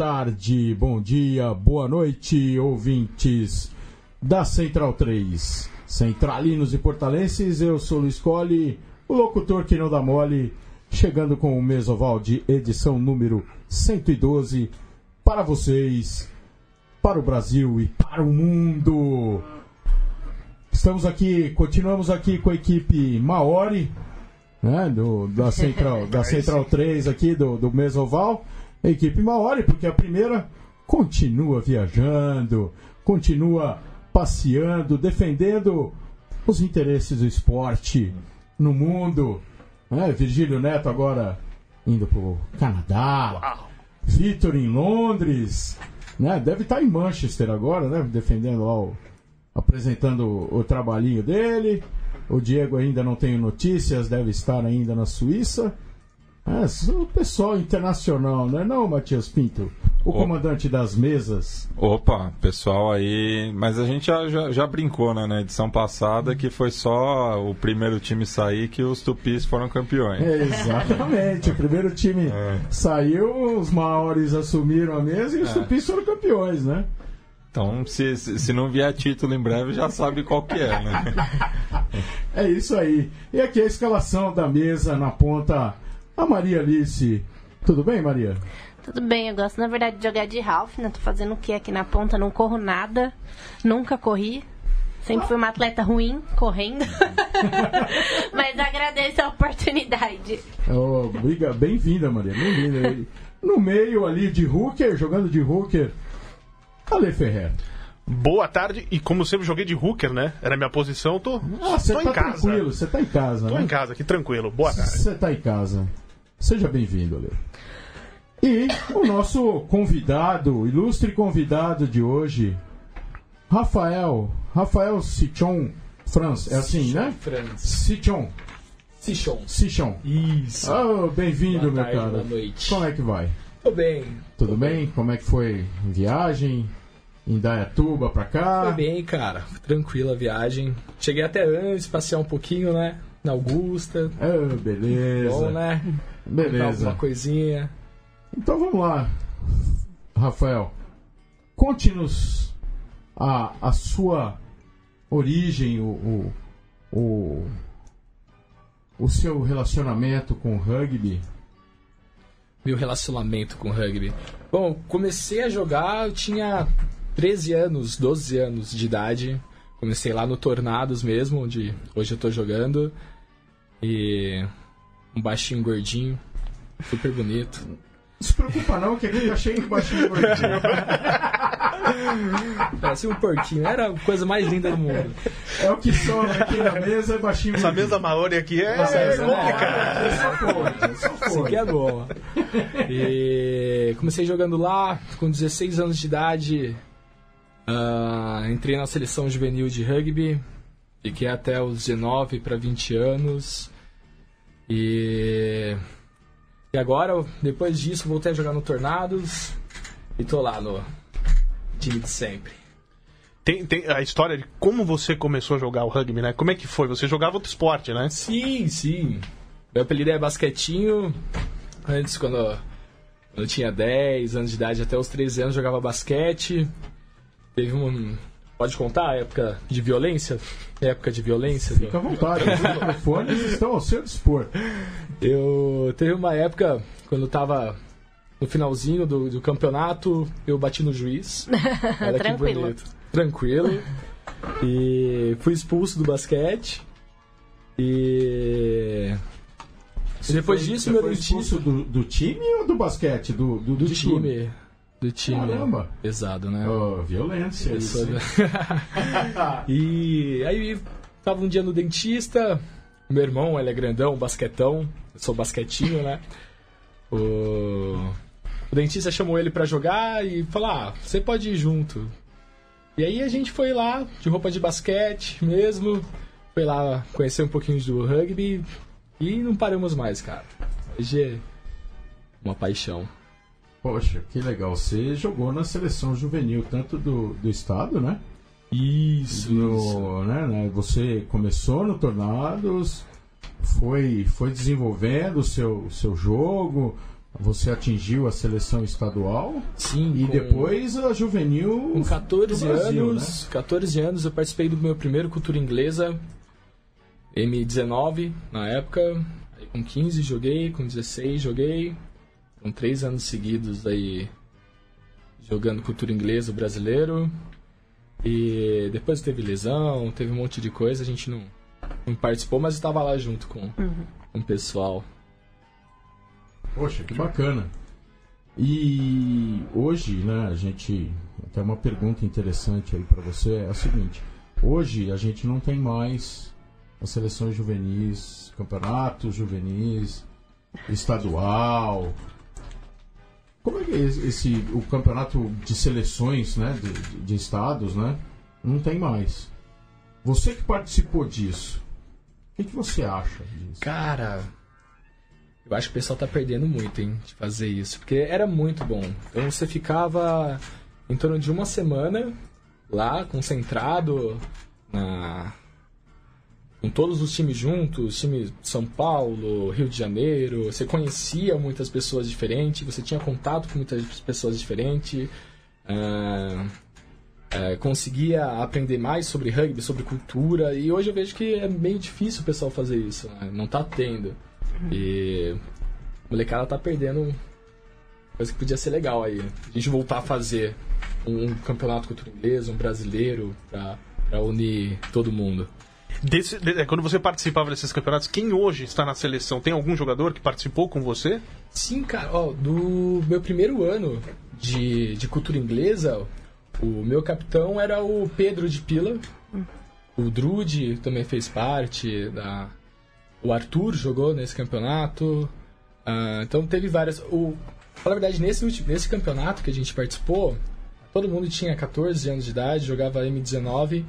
tarde, bom dia, boa noite, ouvintes da Central 3. Centralinos e portalenses, eu sou Luiz Colli, o locutor que não dá mole, chegando com o Mesoval de edição número 112 para vocês, para o Brasil e para o mundo. Estamos aqui, continuamos aqui com a equipe Maori, né, do, da, Central, da Central 3 aqui, do, do Mesoval. A equipe Maori, porque a primeira continua viajando, continua passeando, defendendo os interesses do esporte no mundo. Né? Virgílio Neto agora indo para o Canadá. Vitor em Londres. Né? Deve estar em Manchester agora, né? defendendo lá o, apresentando o, o trabalhinho dele. O Diego ainda não tem notícias, deve estar ainda na Suíça. É, o pessoal internacional, não é não, Matias Pinto? O comandante das mesas. Opa, pessoal aí. Mas a gente já, já, já, brincou né, na edição passada que foi só o primeiro time sair que os tupis foram campeões. É, exatamente. o primeiro time é. saiu, os maores assumiram a mesa e os é. tupis foram campeões, né? Então, se, se não vier título em breve, já sabe qual que é, né? é isso aí. E aqui a escalação da mesa na ponta, a Maria Alice. Tudo bem, Maria? Tudo bem, eu gosto, na verdade, de jogar de Ralph, né? Tô fazendo o que aqui na ponta? Não corro nada, nunca corri. Sempre fui uma atleta ruim, correndo. Mas agradeço a oportunidade. Oh, Bem-vinda, Maria. Bem-vinda. No meio ali de hooker, jogando de hooker, Ale Ferrer. Boa tarde, e como sempre joguei de hooker, né? Era a minha posição, tô, ah, você tá em casa. tranquilo, você tá em casa, Tô né? em casa aqui, tranquilo. Boa tarde. Você tá em casa. Seja bem-vindo, Ale. E o nosso convidado, ilustre convidado de hoje, Rafael, Rafael Sichon Franz, é assim, né? Franz. Sichon. Sichon. Sichon. Isso. Oh, bem-vindo, meu cara. Boa noite. Como é que vai? Tô bem. Tudo bem? Como é que foi a viagem? Em Dayatuba pra cá? Foi bem, cara. Tranquila a viagem. Cheguei até antes, passear um pouquinho, né? Na Augusta. Oh, beleza. Bom, né? Beleza. Uma coisinha. Então vamos lá, Rafael. Conte-nos a, a sua origem, o, o, o, o seu relacionamento com o rugby. Meu relacionamento com o rugby. Bom, comecei a jogar, eu tinha 13 anos, 12 anos de idade. Comecei lá no Tornados mesmo, onde hoje eu tô jogando. E um baixinho gordinho, super bonito. Não se preocupa não, que aqui tá cheio de baixinho gordinho. Parecia um porquinho, era a coisa mais linda do mundo. É o que sobra aqui na mesa, é baixinho Essa mesa Maori aqui é, é complicada. É só forte, só. Isso aqui é bom. E comecei jogando lá, com 16 anos de idade. Uh, entrei na seleção juvenil de rugby. Fiquei até os 19 para 20 anos. E e agora, depois disso, voltei a jogar no Tornados e tô lá no time de sempre. Tem, tem a história de como você começou a jogar o rugby, né? Como é que foi? Você jogava outro esporte, né? Sim, sim. Meu apelido é basquetinho. Antes, quando eu tinha 10 anos de idade, até os 13 anos, jogava basquete. Teve um, Pode contar a época de violência? época de violência? Fica à vontade, os microfones estão ao seu dispor. Eu teve uma época quando eu tava no finalzinho do, do campeonato, eu bati no juiz. Era Tranquilo. Tranquilo. E fui expulso do basquete. E depois foi, disso, meu foi expulso do, do, time ou do basquete? Do, do, do time. Do time. Caramba. Pesado, né? Oh, violência. Isso. e aí tava um dia no dentista. Meu irmão, ele é grandão, basquetão. Eu sou basquetinho, né? O, o dentista chamou ele para jogar e falou: Ah, você pode ir junto. E aí a gente foi lá, de roupa de basquete mesmo. Foi lá conhecer um pouquinho do rugby. E não paramos mais, cara. Hoje é uma paixão. Poxa, que legal. Você jogou na seleção juvenil, tanto do, do estado, né? Isso, no, isso. Né, né, você começou no Tornados, foi, foi desenvolvendo o seu, seu jogo, você atingiu a seleção estadual Sim, e com- depois a juvenil Com 14 do Brasil, anos, 14 anos eu participei do meu primeiro cultura inglesa, M19 na época. Aí com 15 joguei, com 16 joguei. Com 3 anos seguidos aí jogando cultura inglesa brasileiro. E depois teve lesão, teve um monte de coisa, a gente não, não participou, mas estava lá junto com, com o pessoal. Poxa, que bacana. E hoje, né, a gente tem uma pergunta interessante aí para você, é a seguinte: hoje a gente não tem mais as seleções juvenis, campeonatos juvenis, estadual. Como é que é esse, o campeonato de seleções, né, de, de- de estados, né, não tem mais? Você que participou disso, o que, que você acha disso? Cara, eu acho que o pessoal tá perdendo muito, hein, de fazer isso. Porque era muito bom. Então você ficava em torno de uma semana lá, concentrado na. Com todos os times juntos, time São Paulo, Rio de Janeiro, você conhecia muitas pessoas diferentes, você tinha contato com muitas pessoas diferentes, ah, é, conseguia aprender mais sobre rugby, sobre cultura, e hoje eu vejo que é meio difícil o pessoal fazer isso, né? não tá tendo. E a molecada tá perdendo coisa que podia ser legal aí. A gente voltar a fazer um, campeonato cultura inglesa, um brasileiro, pra, pra unir todo mundo. Desse- de- quando você participava desses campeonatos, quem hoje está na seleção? Tem algum jogador que participou com você? Sim, cara, ó, do meu primeiro ano de, de cultura inglesa, o meu capitão era o Pedro de Pila. O Drude também fez parte da. O Arthur jogou nesse campeonato. Ah, então teve várias. O, na verdade, nesse, nesse campeonato que a gente participou, todo mundo tinha 14 anos de idade, jogava M19.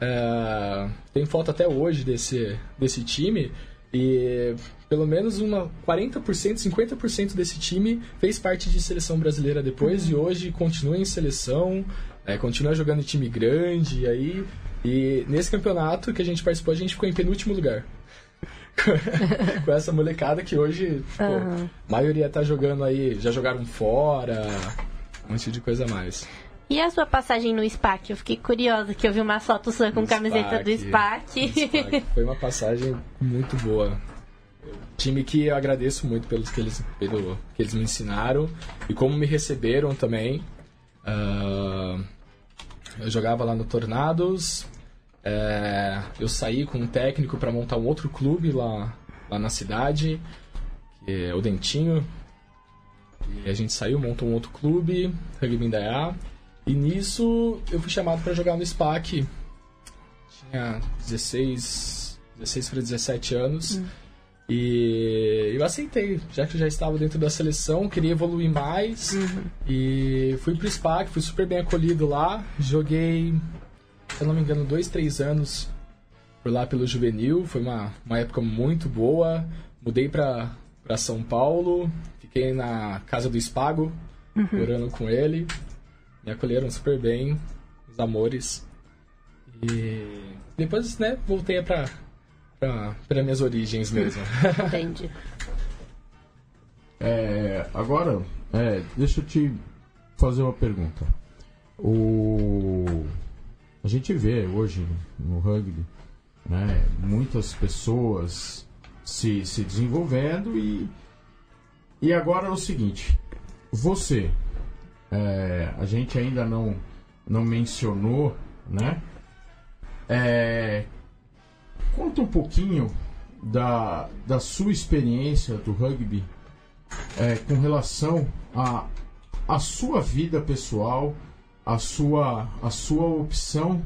Ah, tem foto até hoje desse, desse time. E pelo menos uma 40%, 50% desse time fez parte de seleção brasileira depois e hoje continua em seleção, é, continua jogando em time grande. E aí, e nesse campeonato que a gente participou, a gente ficou em penúltimo lugar. Com essa molecada que hoje, pô, a maioria tá jogando aí, já jogaram fora, um monte de coisa a mais. E a sua passagem no SPAC? Eu fiquei curiosa que eu vi uma foto sua com No camiseta do SPAC. SPAC. Foi uma passagem muito boa. Time que eu agradeço muito pelos que eles, pelo que eles me ensinaram e como me receberam também. Ah, eu jogava lá no Tornados. é, eu saí com um técnico para montar um outro clube lá, lá na cidade, que é o Dentinho. E a gente saiu, montou um outro clube, Rugby Indaiá. E nisso eu fui chamado para jogar no SPAC. Tinha 16, 16 para 17 anos. E eu aceitei, já que eu já estava dentro da seleção, queria evoluir mais. E fui pro SPAC, fui super bem acolhido lá. Joguei, se eu não me engano, dois, três anos por lá pelo juvenil. Foi uma, uma época muito boa. Mudei para São Paulo, fiquei na casa do Espago, morando com ele. Me acolheram super bem, os amores. E depois, né, voltei para para minhas origens mesmo. Entendi. É, agora, é, deixa eu te fazer uma pergunta. O, a gente vê hoje no rugby né, muitas pessoas se, se desenvolvendo e, e agora é o seguinte: você, é, a gente ainda não, não mencionou, né? É, conta um pouquinho da, da sua experiência do rugby é, com relação a a sua vida pessoal, a sua a sua opção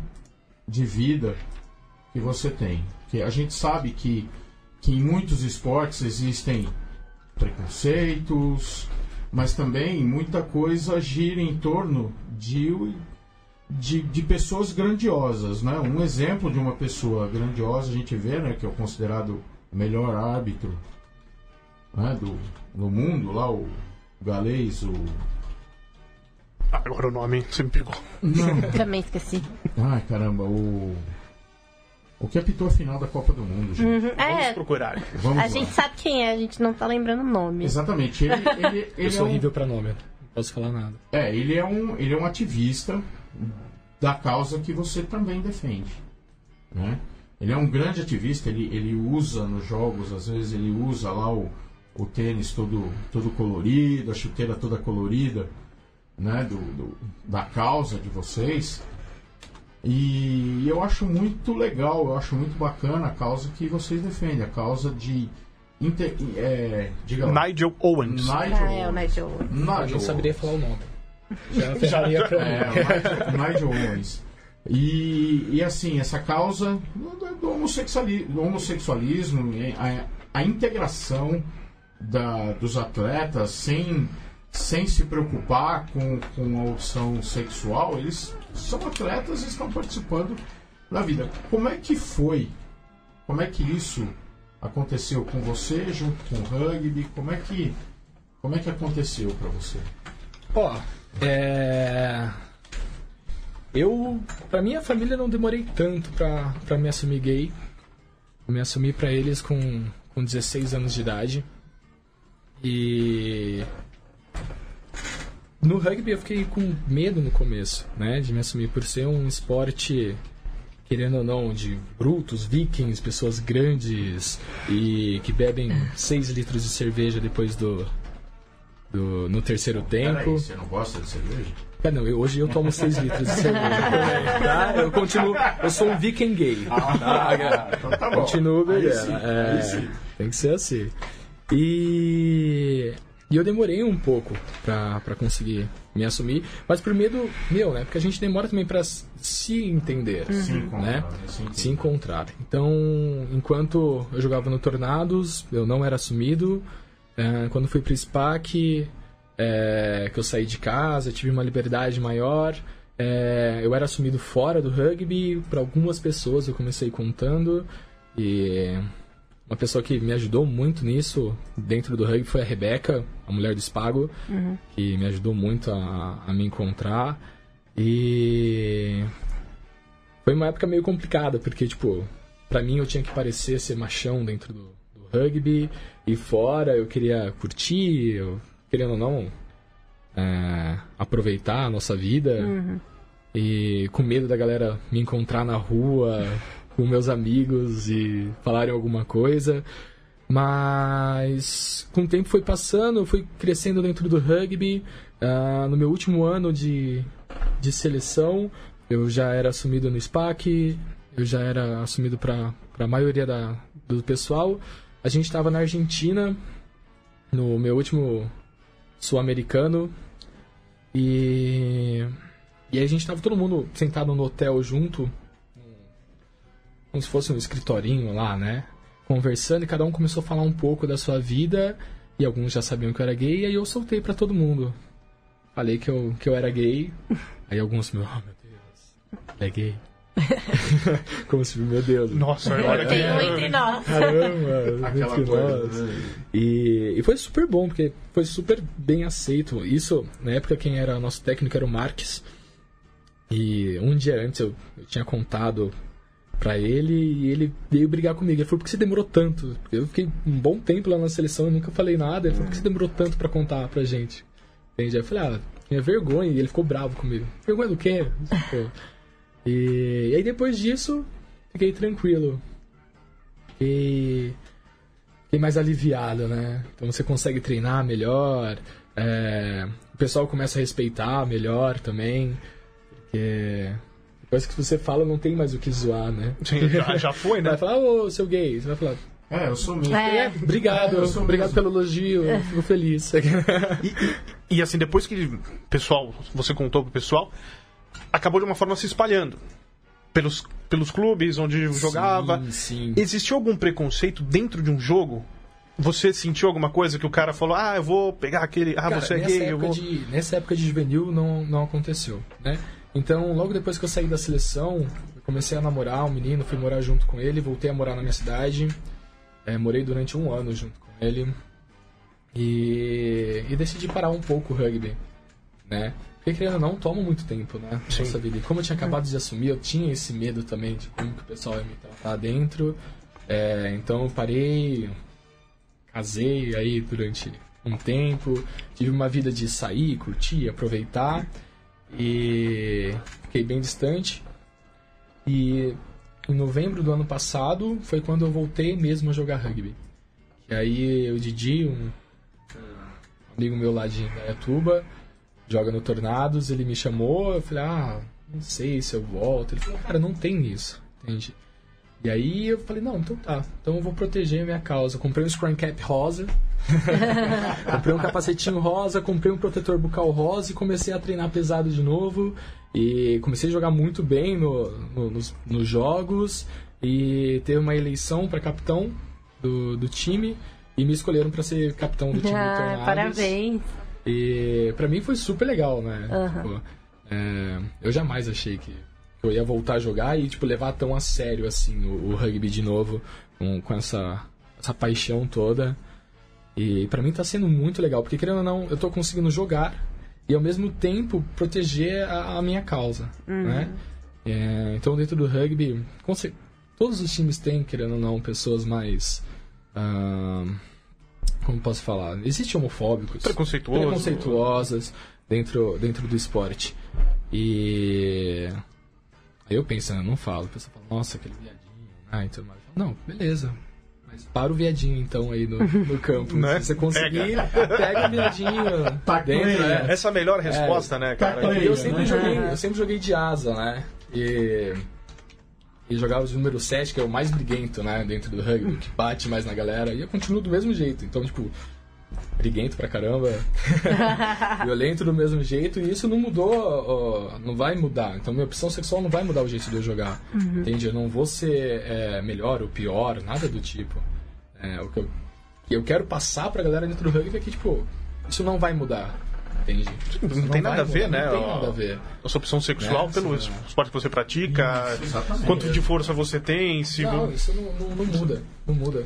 de vida que você tem. Que a gente sabe que que em muitos esportes existem preconceitos, mas também muita coisa gira em torno de de, de pessoas grandiosas, né? Um exemplo de uma pessoa grandiosa a gente vê, né, que é o considerado melhor árbitro né, do, do mundo, lá o galês, o agora o nome você me pegou. Também esqueci. Ai, caramba, o. O que apitou a final da Copa do Mundo, gente? Uhum. Vamos É, procurar. Vamos a lá. gente sabe quem é, a gente não tá lembrando o nome. Exatamente. Ele, ele, Eu ele é sou um, horrível pra nome, não posso falar nada. é, ele é um, ele é um ativista da causa que você também defende, né? Ele é um grande ativista, ele, ele usa nos jogos, às vezes ele usa lá o, o tênis todo, todo colorido, a chuteira toda colorida, né? Do, do- da causa de vocês. E eu acho muito legal, eu acho muito bacana a causa que vocês defendem, a causa de. Inter, é, diga lá. Nigel Owens. Nigel. Ah, é o Nigel. Eu Nigel. não saberia falar o nome. Já ferraria pra É, mim. o Nigel Owens. E, e assim, essa causa do, do homossexuali- do homossexualismo, a, a integração da- dos atletas sem, sem se preocupar com, com a opção sexual, eles são atletas e estão participando da vida. Como é que foi? Como é que isso aconteceu com você, junto com o rugby? Como é que, como é que aconteceu para você? Ó, é. Eu, pra minha família, não demorei tanto pra, pra me assumir gay. Eu me assumi pra eles com, com 16 anos de idade. E. No rugby eu fiquei com medo no começo, né? De me assumir por ser um esporte, querendo ou não, de brutos, vikings, pessoas grandes e que bebem 6 litros de cerveja depois do. do no terceiro tempo. Peraí, você não gosta de cerveja? É, não, eu- hoje eu tomo 6 litros de cerveja também, tá? Eu continuo. Eu sou um viking gay. tá? então tá bom. Continuo bebendo. sim, é. Tem que ser assim. E. E eu demorei um pouco pra, pra conseguir me assumir, mas por medo meu, né? Porque a gente demora também pra s- se entender, Se encontrar, né? né? Se Se encontrar. Então, enquanto eu jogava no Tornados, eu não era assumido. É, quando fui pro SPAC, é, que eu saí de casa, tive uma liberdade maior. é, eu era assumido fora do rugby, para algumas pessoas eu comecei contando. E uma pessoa que me ajudou muito nisso dentro do rugby foi a Rebeca, a mulher do Spago, que me ajudou muito a, a me encontrar. E foi uma época meio complicada, porque, tipo, pra mim eu tinha que parecer ser machão dentro do, do rugby, e fora eu queria curtir, eu, querendo ou não, é, aproveitar a nossa vida, e com medo da galera me encontrar na rua com meus amigos e falarem alguma coisa. Mas com o tempo foi passando, eu fui crescendo dentro do rugby. Ah, no meu último ano de, de seleção, eu já era assumido no SPAC, eu já era assumido para a maioria da, do pessoal. A gente estava na Argentina, no meu último sul-americano, e, e a gente estava todo mundo sentado no hotel junto, como se fosse um escritorinho lá, né? Conversando e cada um começou a falar um pouco da sua vida e alguns já sabiam que eu era gay e aí eu soltei pra todo mundo. Falei que eu, que eu era gay, aí alguns, meu, oh, meu Deus, ele é gay. Como se, meu Deus, Nossa, olha Tem que. um entre nós. caramba, Aquela entre coisa. nós. né? E, e foi super bom, porque foi super bem aceito. Isso, na época, quem era nosso técnico era o Marques. E um dia antes eu, eu tinha contado pra ele e ele veio brigar comigo. Ele falou, por que você demorou tanto? Eu fiquei um bom tempo lá na seleção e nunca falei nada. Ele falou, por que você demorou tanto pra contar pra gente? Entende? Aí eu falei, ah, tinha vergonha. E ele ficou bravo comigo. Vergonha do quê? Pô. E, e aí depois disso, fiquei tranquilo. Fiquei, fiquei mais aliviado, né? Então você consegue treinar melhor. é, o pessoal começa a respeitar melhor também. Porque depois que você fala, não tem mais o que zoar, né? Sim, já, já foi, né? Vai falar, ô, seu gay. Você vai falar, É, eu sou mesmo. É. obrigado, É, eu sou obrigado mesmo. pelo elogio, eu fico feliz. E, e assim, depois que pessoal, você contou pro pessoal, acabou de uma forma se espalhando. Pelos, pelos clubes onde jogava. Sim, sim. Existiu algum preconceito dentro de um jogo? Você sentiu alguma coisa que o cara falou, ah, eu vou pegar aquele. Ah, Cara, você é gay, eu vou. De, nessa época de juvenil não, não aconteceu, né? Então, logo depois que eu saí da seleção, eu comecei a namorar um menino, fui morar junto com ele, voltei a morar na minha cidade. É, morei durante um ano junto com ele. E, e decidi parar um pouco o rugby, né? Porque querendo ou não, toma muito tempo, né? Sim. Nossa vida. E como eu tinha acabado de assumir, eu tinha esse medo também de como que o pessoal ia me tratar dentro. É, então eu parei, casei aí durante um tempo, tive uma vida de sair, curtir, aproveitar e fiquei bem distante. E em novembro do ano passado foi quando eu voltei mesmo a jogar rugby. E aí o Didi, um, amigo meu lá de Indaiatuba, joga no Tornados, ele me chamou, eu falei, ah, não sei se eu volto. Ele falou, cara, não tem isso, entende? E aí eu falei, não, então tá, então eu vou proteger a minha causa. Comprei um Scrum Cap rosa, comprei um capacetinho rosa, comprei um protetor bucal rosa e comecei a treinar pesado de novo. E comecei a jogar muito bem no, no- nos, nos jogos. E teve uma eleição para capitão do, do time. E me escolheram para ser capitão do time do Ah, Tornados. parabéns. E pra mim foi super legal, né? Aham. Tipo, é, eu jamais achei que eu ia voltar a jogar e tipo, levar tão a sério assim o, o rugby de novo, com, com essa, essa paixão toda. E pra mim tá sendo muito legal, porque querendo ou não, eu tô conseguindo jogar e ao mesmo tempo proteger a, a minha causa, né? É, então dentro do rugby, todos os times têm, querendo ou não, pessoas mais. ah, como posso falar? Existem homofóbicos Preconceituoso. preconceituosas dentro, dentro do esporte. E eu penso, né, eu não falo. O pessoal fala, nossa, aquele viadinho, ah, então, mas, eu falo, não, beleza. Mas para o viadinho então aí no, no campo. Né? Se você conseguir, pega, o viadinho Tá dentro, clear. né? Essa é a melhor resposta, né, cara? Tá É que eu sempre né? joguei, eu sempre joguei de asa, né? E, e jogava de número 7, que é o mais briguento, né? Dentro do rugby, que bate mais na galera. E eu continuo do mesmo jeito. Então, tipo, briguento pra caramba. violento do mesmo jeito. E isso não mudou, ó, não vai mudar. Então, minha opção sexual não vai mudar o jeito de eu jogar. Entende? Eu não vou ser é, melhor ou pior, nada do tipo. É, o que eu, eu quero passar pra galera dentro do rugby é que, tipo, isso não vai mudar. Entende? Não Isso tem nada a ver, mudar, né? Não tem nada a ver. A sua opção sexual Né? pelo Sim, esporte que você pratica, exatamente. quanto de força você tem, se Não, isso não, não, não muda. Não muda.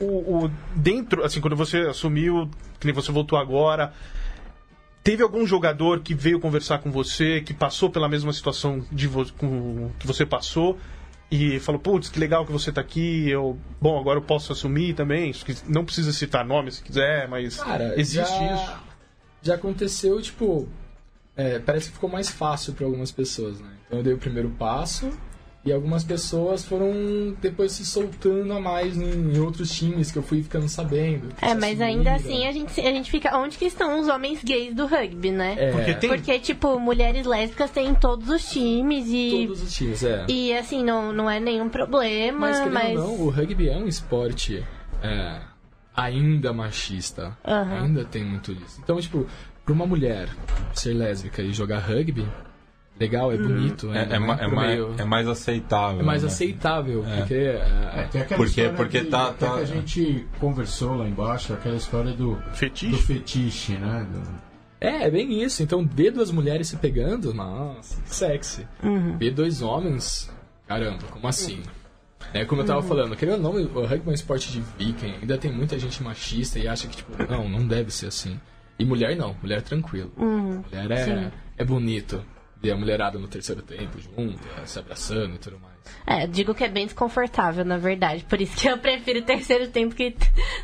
O, o- dentro, assim, quando você assumiu, que nem você voltou agora, teve algum jogador que veio conversar com você, que passou pela mesma situação de vo- com- que você passou e falou, putz, que legal que você tá aqui, eu, bom, agora eu posso assumir também, não precisa citar nome se quiser, mas Cara, existe já, isso. Já aconteceu, tipo. é, parece que ficou mais fácil para algumas pessoas, né? Então eu dei o primeiro passo e algumas pessoas foram depois se soltando a mais em, outros times que eu fui ficando sabendo. É, mas ainda assumiram. assim a gente, a gente fica. Onde que estão os homens gays do rugby, né? É, Porque tem- Porque, tipo, mulheres lésbicas tem em todos os times e. todos os times, é. E assim, não, não é nenhum problema, Mas mas. não, o rugby é um esporte é, ainda machista. Aham. Ainda tem muito disso. Então, tipo, pra uma mulher ser lésbica e jogar rugby, legal, é bonito. É, ainda, é, né? ma- é Pro mais, meio- é mais aceitável. é mais né? aceitável, porque É, é, Porque- história porque de- tá- até tá- que a gente conversou lá embaixo, aquela história do, Fetiche? do fetiche, né? Do- é, é bem isso. Então, ver duas mulheres se pegando, nossa, que sexy. Ver dois homens, caramba, como assim? É como eu tava falando, querendo ou não, o rugby é um esporte de viking, ainda tem muita gente machista e acha que, tipo, não, não deve ser assim. E mulher não, mulher é tranquilo. Mulher é, Sim. é bonito. Ver a mulherada no terceiro tempo junto, se abraçando e tudo mais. É, digo que é bem desconfortável, na verdade. Por isso que eu prefiro o terceiro tempo, que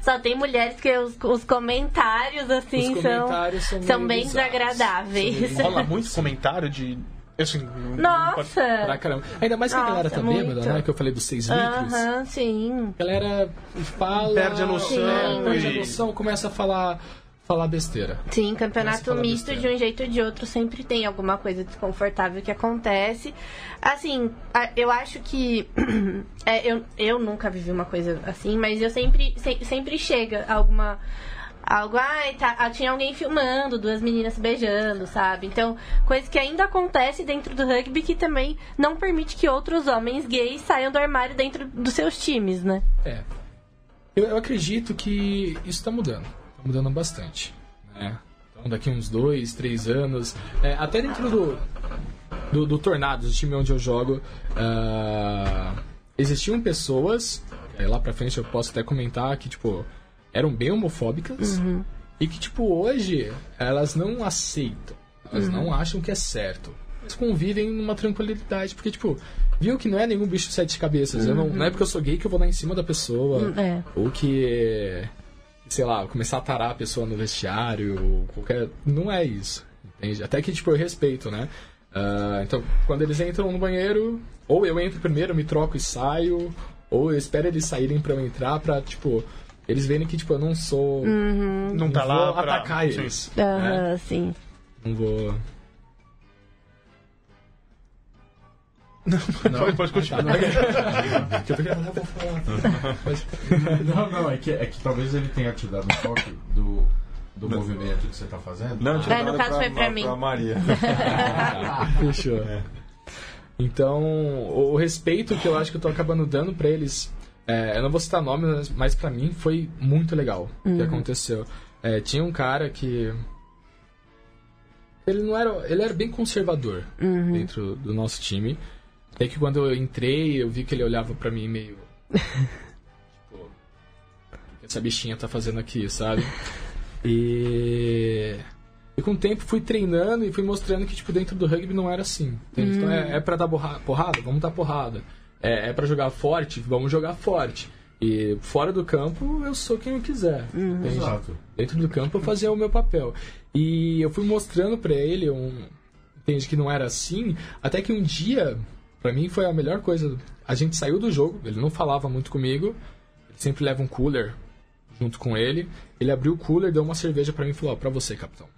só tem mulheres que os, os comentários, assim, Os são, comentários são, são meio bem bizarros. desagradáveis. São meio Rola muito comentário de. Assim, não pode- Nossa! caramba. Ainda mais que a Nossa, galera tá muito. bêbada, né? Que eu falei dos 6 litros. Aham, sim. A galera fala. Perde a noção Perde a noção, começa a falar, falar besteira. Sim, campeonato misto besteira. de um jeito ou de outro sempre tem alguma coisa desconfortável que acontece. Assim, eu acho que. é, eu, eu nunca vivi uma coisa assim, mas eu sempre, se- sempre chega alguma. Algo, ai, tá, ah, tinha alguém filmando, duas meninas se beijando, sabe? Então, coisa que ainda acontece dentro do rugby que também não permite que outros homens gays saiam do armário dentro dos seus times, né? É. Eu, eu acredito que isso tá mudando. Mudando bastante. Né? Então, daqui uns dois, três anos. é, até dentro do, do, do Tornados, o time onde eu jogo, ah, existiam pessoas. é, lá pra frente eu posso até comentar que, tipo, eram bem homofóbicas. E que, tipo, hoje elas não aceitam. Elas não acham que é certo. Eles convivem numa tranquilidade, porque, tipo, viu que não é nenhum bicho de sete cabeças. Eu não, não é porque eu sou gay que eu vou dar em cima da pessoa. É. Ou que, sei lá, começar a tarar a pessoa no vestiário, ou qualquer. Não é isso. Entende? Até que, tipo, eu respeito, né? Ah, então, quando eles entram no banheiro, ou eu entro primeiro, me troco e saio, ou eu espero eles saírem pra eu entrar pra, tipo, eles verem que, tipo, eu não sou. Não tá vou lá pra... atacar Sim. eles. Aham, né? sim. Não vou. Pode, pode continuar. Que eu tô querendo, eu vou falar. Mas- Não, não, é que, é que talvez ele tenha te dado um toque do, do movimento que você tá fazendo. Não, tinha É, no caso pra, foi pra mim. pra Maria. Fechou. Então, o, respeito que eu acho que eu tô acabando dando pra eles, é, eu não vou citar nome, mas- pra mim foi muito legal o que aconteceu. É, tinha um cara que ele não era, ele era bem conservador dentro do nosso time. Até que quando eu entrei, eu vi que ele olhava pra mim meio tipo, o que essa bichinha tá fazendo aqui, sabe? E e com o tempo fui treinando e fui mostrando que, tipo, dentro do rugby não era assim. entende? Então é, é pra dar borra- porrada? Vamos dar porrada. É, é pra jogar forte? Vamos jogar forte. E fora do campo, eu sou quem eu quiser. entende? Exato. Dentro do campo eu fazia o meu papel. E eu fui mostrando pra ele um. Entende que não era assim. Até que um dia, pra mim foi a melhor coisa. A gente saiu do jogo, ele não falava muito comigo. Ele sempre leva um cooler junto com ele. Ele abriu o cooler, deu uma cerveja pra mim e falou: Ó, pra você, capitão.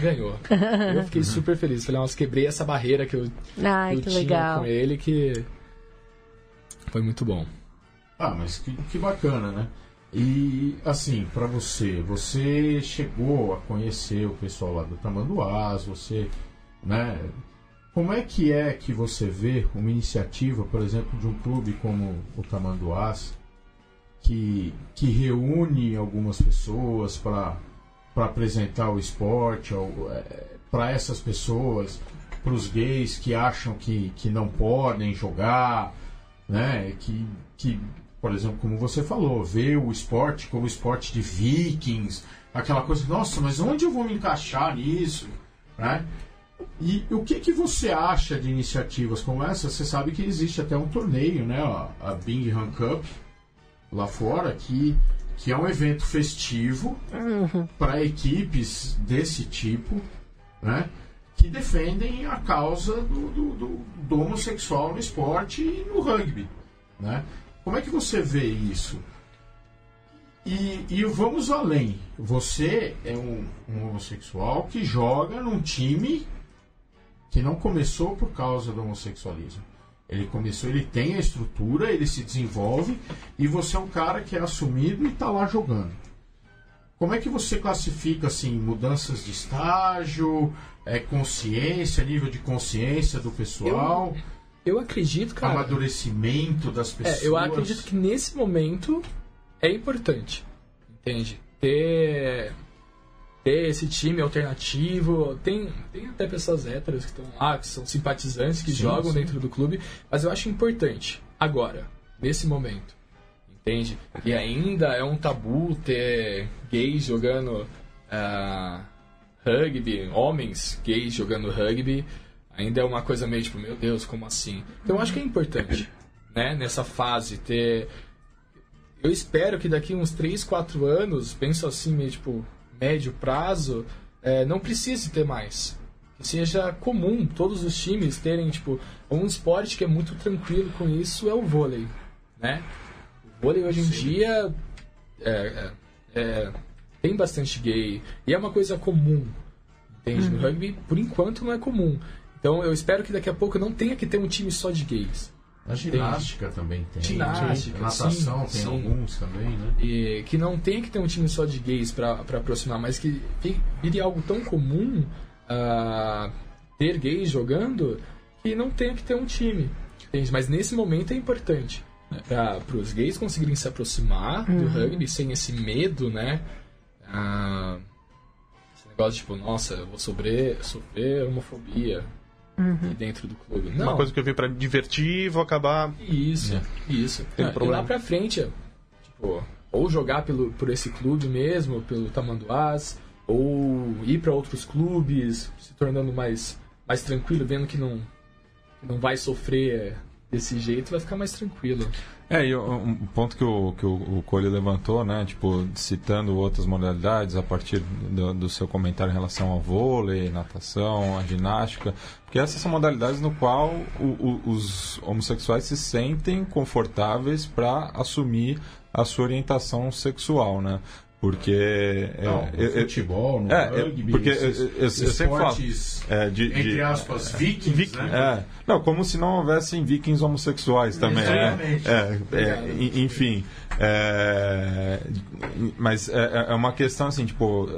Ganhou. eu fiquei super feliz. Falei, nossa, quebrei essa barreira que eu, Ai, eu que tinha legal. com ele que. Foi muito bom. Ah, mas que, que bacana, né? E assim, pra você, você chegou a conhecer o pessoal lá do Tamanduás, você, né? Como é que é que você vê uma iniciativa, por exemplo, de um clube como o Tamanduás, que, que reúne algumas pessoas para apresentar o esporte para essas pessoas, para os gays que acham que, que não podem jogar, né? Que, que, por exemplo, como você falou, vê o esporte como esporte de vikings, aquela coisa, nossa, mas onde eu vou me encaixar nisso? Né? E o que, que você acha de iniciativas como essa? Você sabe que existe até um torneio, né? A, Bingham Cup, lá fora, que, que é um evento festivo para equipes desse tipo, né? Que defendem a causa do, do, do, do homossexual no esporte e no rugby, né? Como é que você vê isso? E, e vamos além. Você é um, um homossexual que joga num time que não começou por causa do homossexualismo. Ele começou, ele tem a estrutura, ele se desenvolve e você é um cara que é assumido e está lá jogando. Como é que você classifica assim mudanças de estágio, é, consciência, nível de consciência do pessoal, Eu acredito, cara. amadurecimento das pessoas? É, eu acredito que nesse momento é importante, entende? Ter, ter esse time alternativo. Tem, tem até pessoas héteras que estão lá, que são simpatizantes, que Sim, jogam sim. dentro do clube, mas eu acho importante, agora, nesse momento, entende? E ainda é um tabu ter gays jogando ah, rugby, homens gays jogando rugby. Ainda é uma coisa meio tipo, meu Deus, como assim? Então eu acho que é importante, né, nessa fase, ter. Eu espero que daqui uns 3, 4 anos, penso assim, meio tipo, médio prazo, é, não precise ter mais. Que seja comum todos os times terem, tipo, um esporte que é muito tranquilo com isso é o vôlei, né? O vôlei hoje em dia é, é- é- tem bastante gay e é uma coisa comum, entende? No rugby, por enquanto, não é comum. Então eu espero que daqui a pouco não tenha que ter um time só de gays. A ginástica também tem. Ginástica, A natação sim, tem sim. alguns também, né? E que não tenha que ter um time só de gays pra pra aproximar, mas que vi- vire algo tão comum ah, ter gays jogando que não tenha que ter um time. Entende? Mas nesse momento é importante. Para os gays conseguirem se aproximar do rugby sem esse medo, né? Ah, esse negócio tipo, nossa, eu vou sofrer, sofrer homofobia aqui dentro do clube. Não, Uma coisa que eu vim pra divertir, vou acabar. isso, isso. Tem e problema. lá pra frente, tipo, ou jogar pelo, por esse clube mesmo, pelo Tamanduás, ou ir para outros clubes, se tornando mais, mais tranquilo, vendo que não, que não vai sofrer desse jeito, vai ficar mais tranquilo. É, e um ponto que o, que o, Cole levantou, né, tipo, citando outras modalidades a partir do, do, seu comentário em relação ao vôlei, natação, a ginástica, porque essas são modalidades no qual o, o, os homossexuais se sentem confortáveis para assumir a sua orientação sexual, né? Porque. É, Não, no é, futebol, no é, rugby, porque esses, eu, eu, eu falo. É, de, entre de, aspas, vikings. né? é, não, como se não houvessem vikings homossexuais também. Né? É, é, enfim. É, mas é, é, uma questão assim, tipo,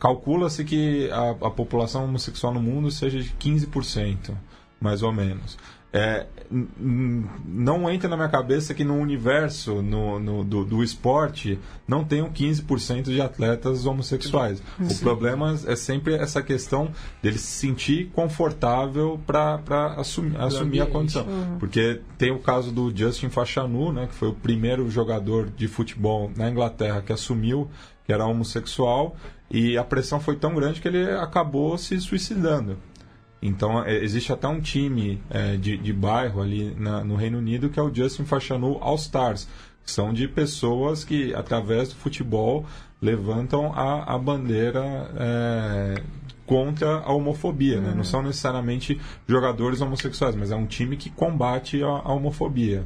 calcula-se que a, a população homossexual no mundo seja de 15%, mais ou menos. É, não entra na minha cabeça que no universo no, no do, do, esporte não tenham 15% de atletas homossexuais. Sim. O problema é sempre essa questão dele se sentir confortável para assumir, assumir a condição. Uhum. Porque tem o caso do Justin Fachanu, né, que foi o primeiro jogador de futebol na Inglaterra que assumiu que era homossexual e a pressão foi tão grande que ele acabou se suicidando. Então, é, existe até um time é, de, de bairro ali na, no Reino Unido que é o Justin Fashanu All Stars. Que são de pessoas que, através do futebol, levantam a, a bandeira é, contra a homofobia. Né? Não uhum. são necessariamente jogadores homossexuais, mas é um time que combate a, a homofobia.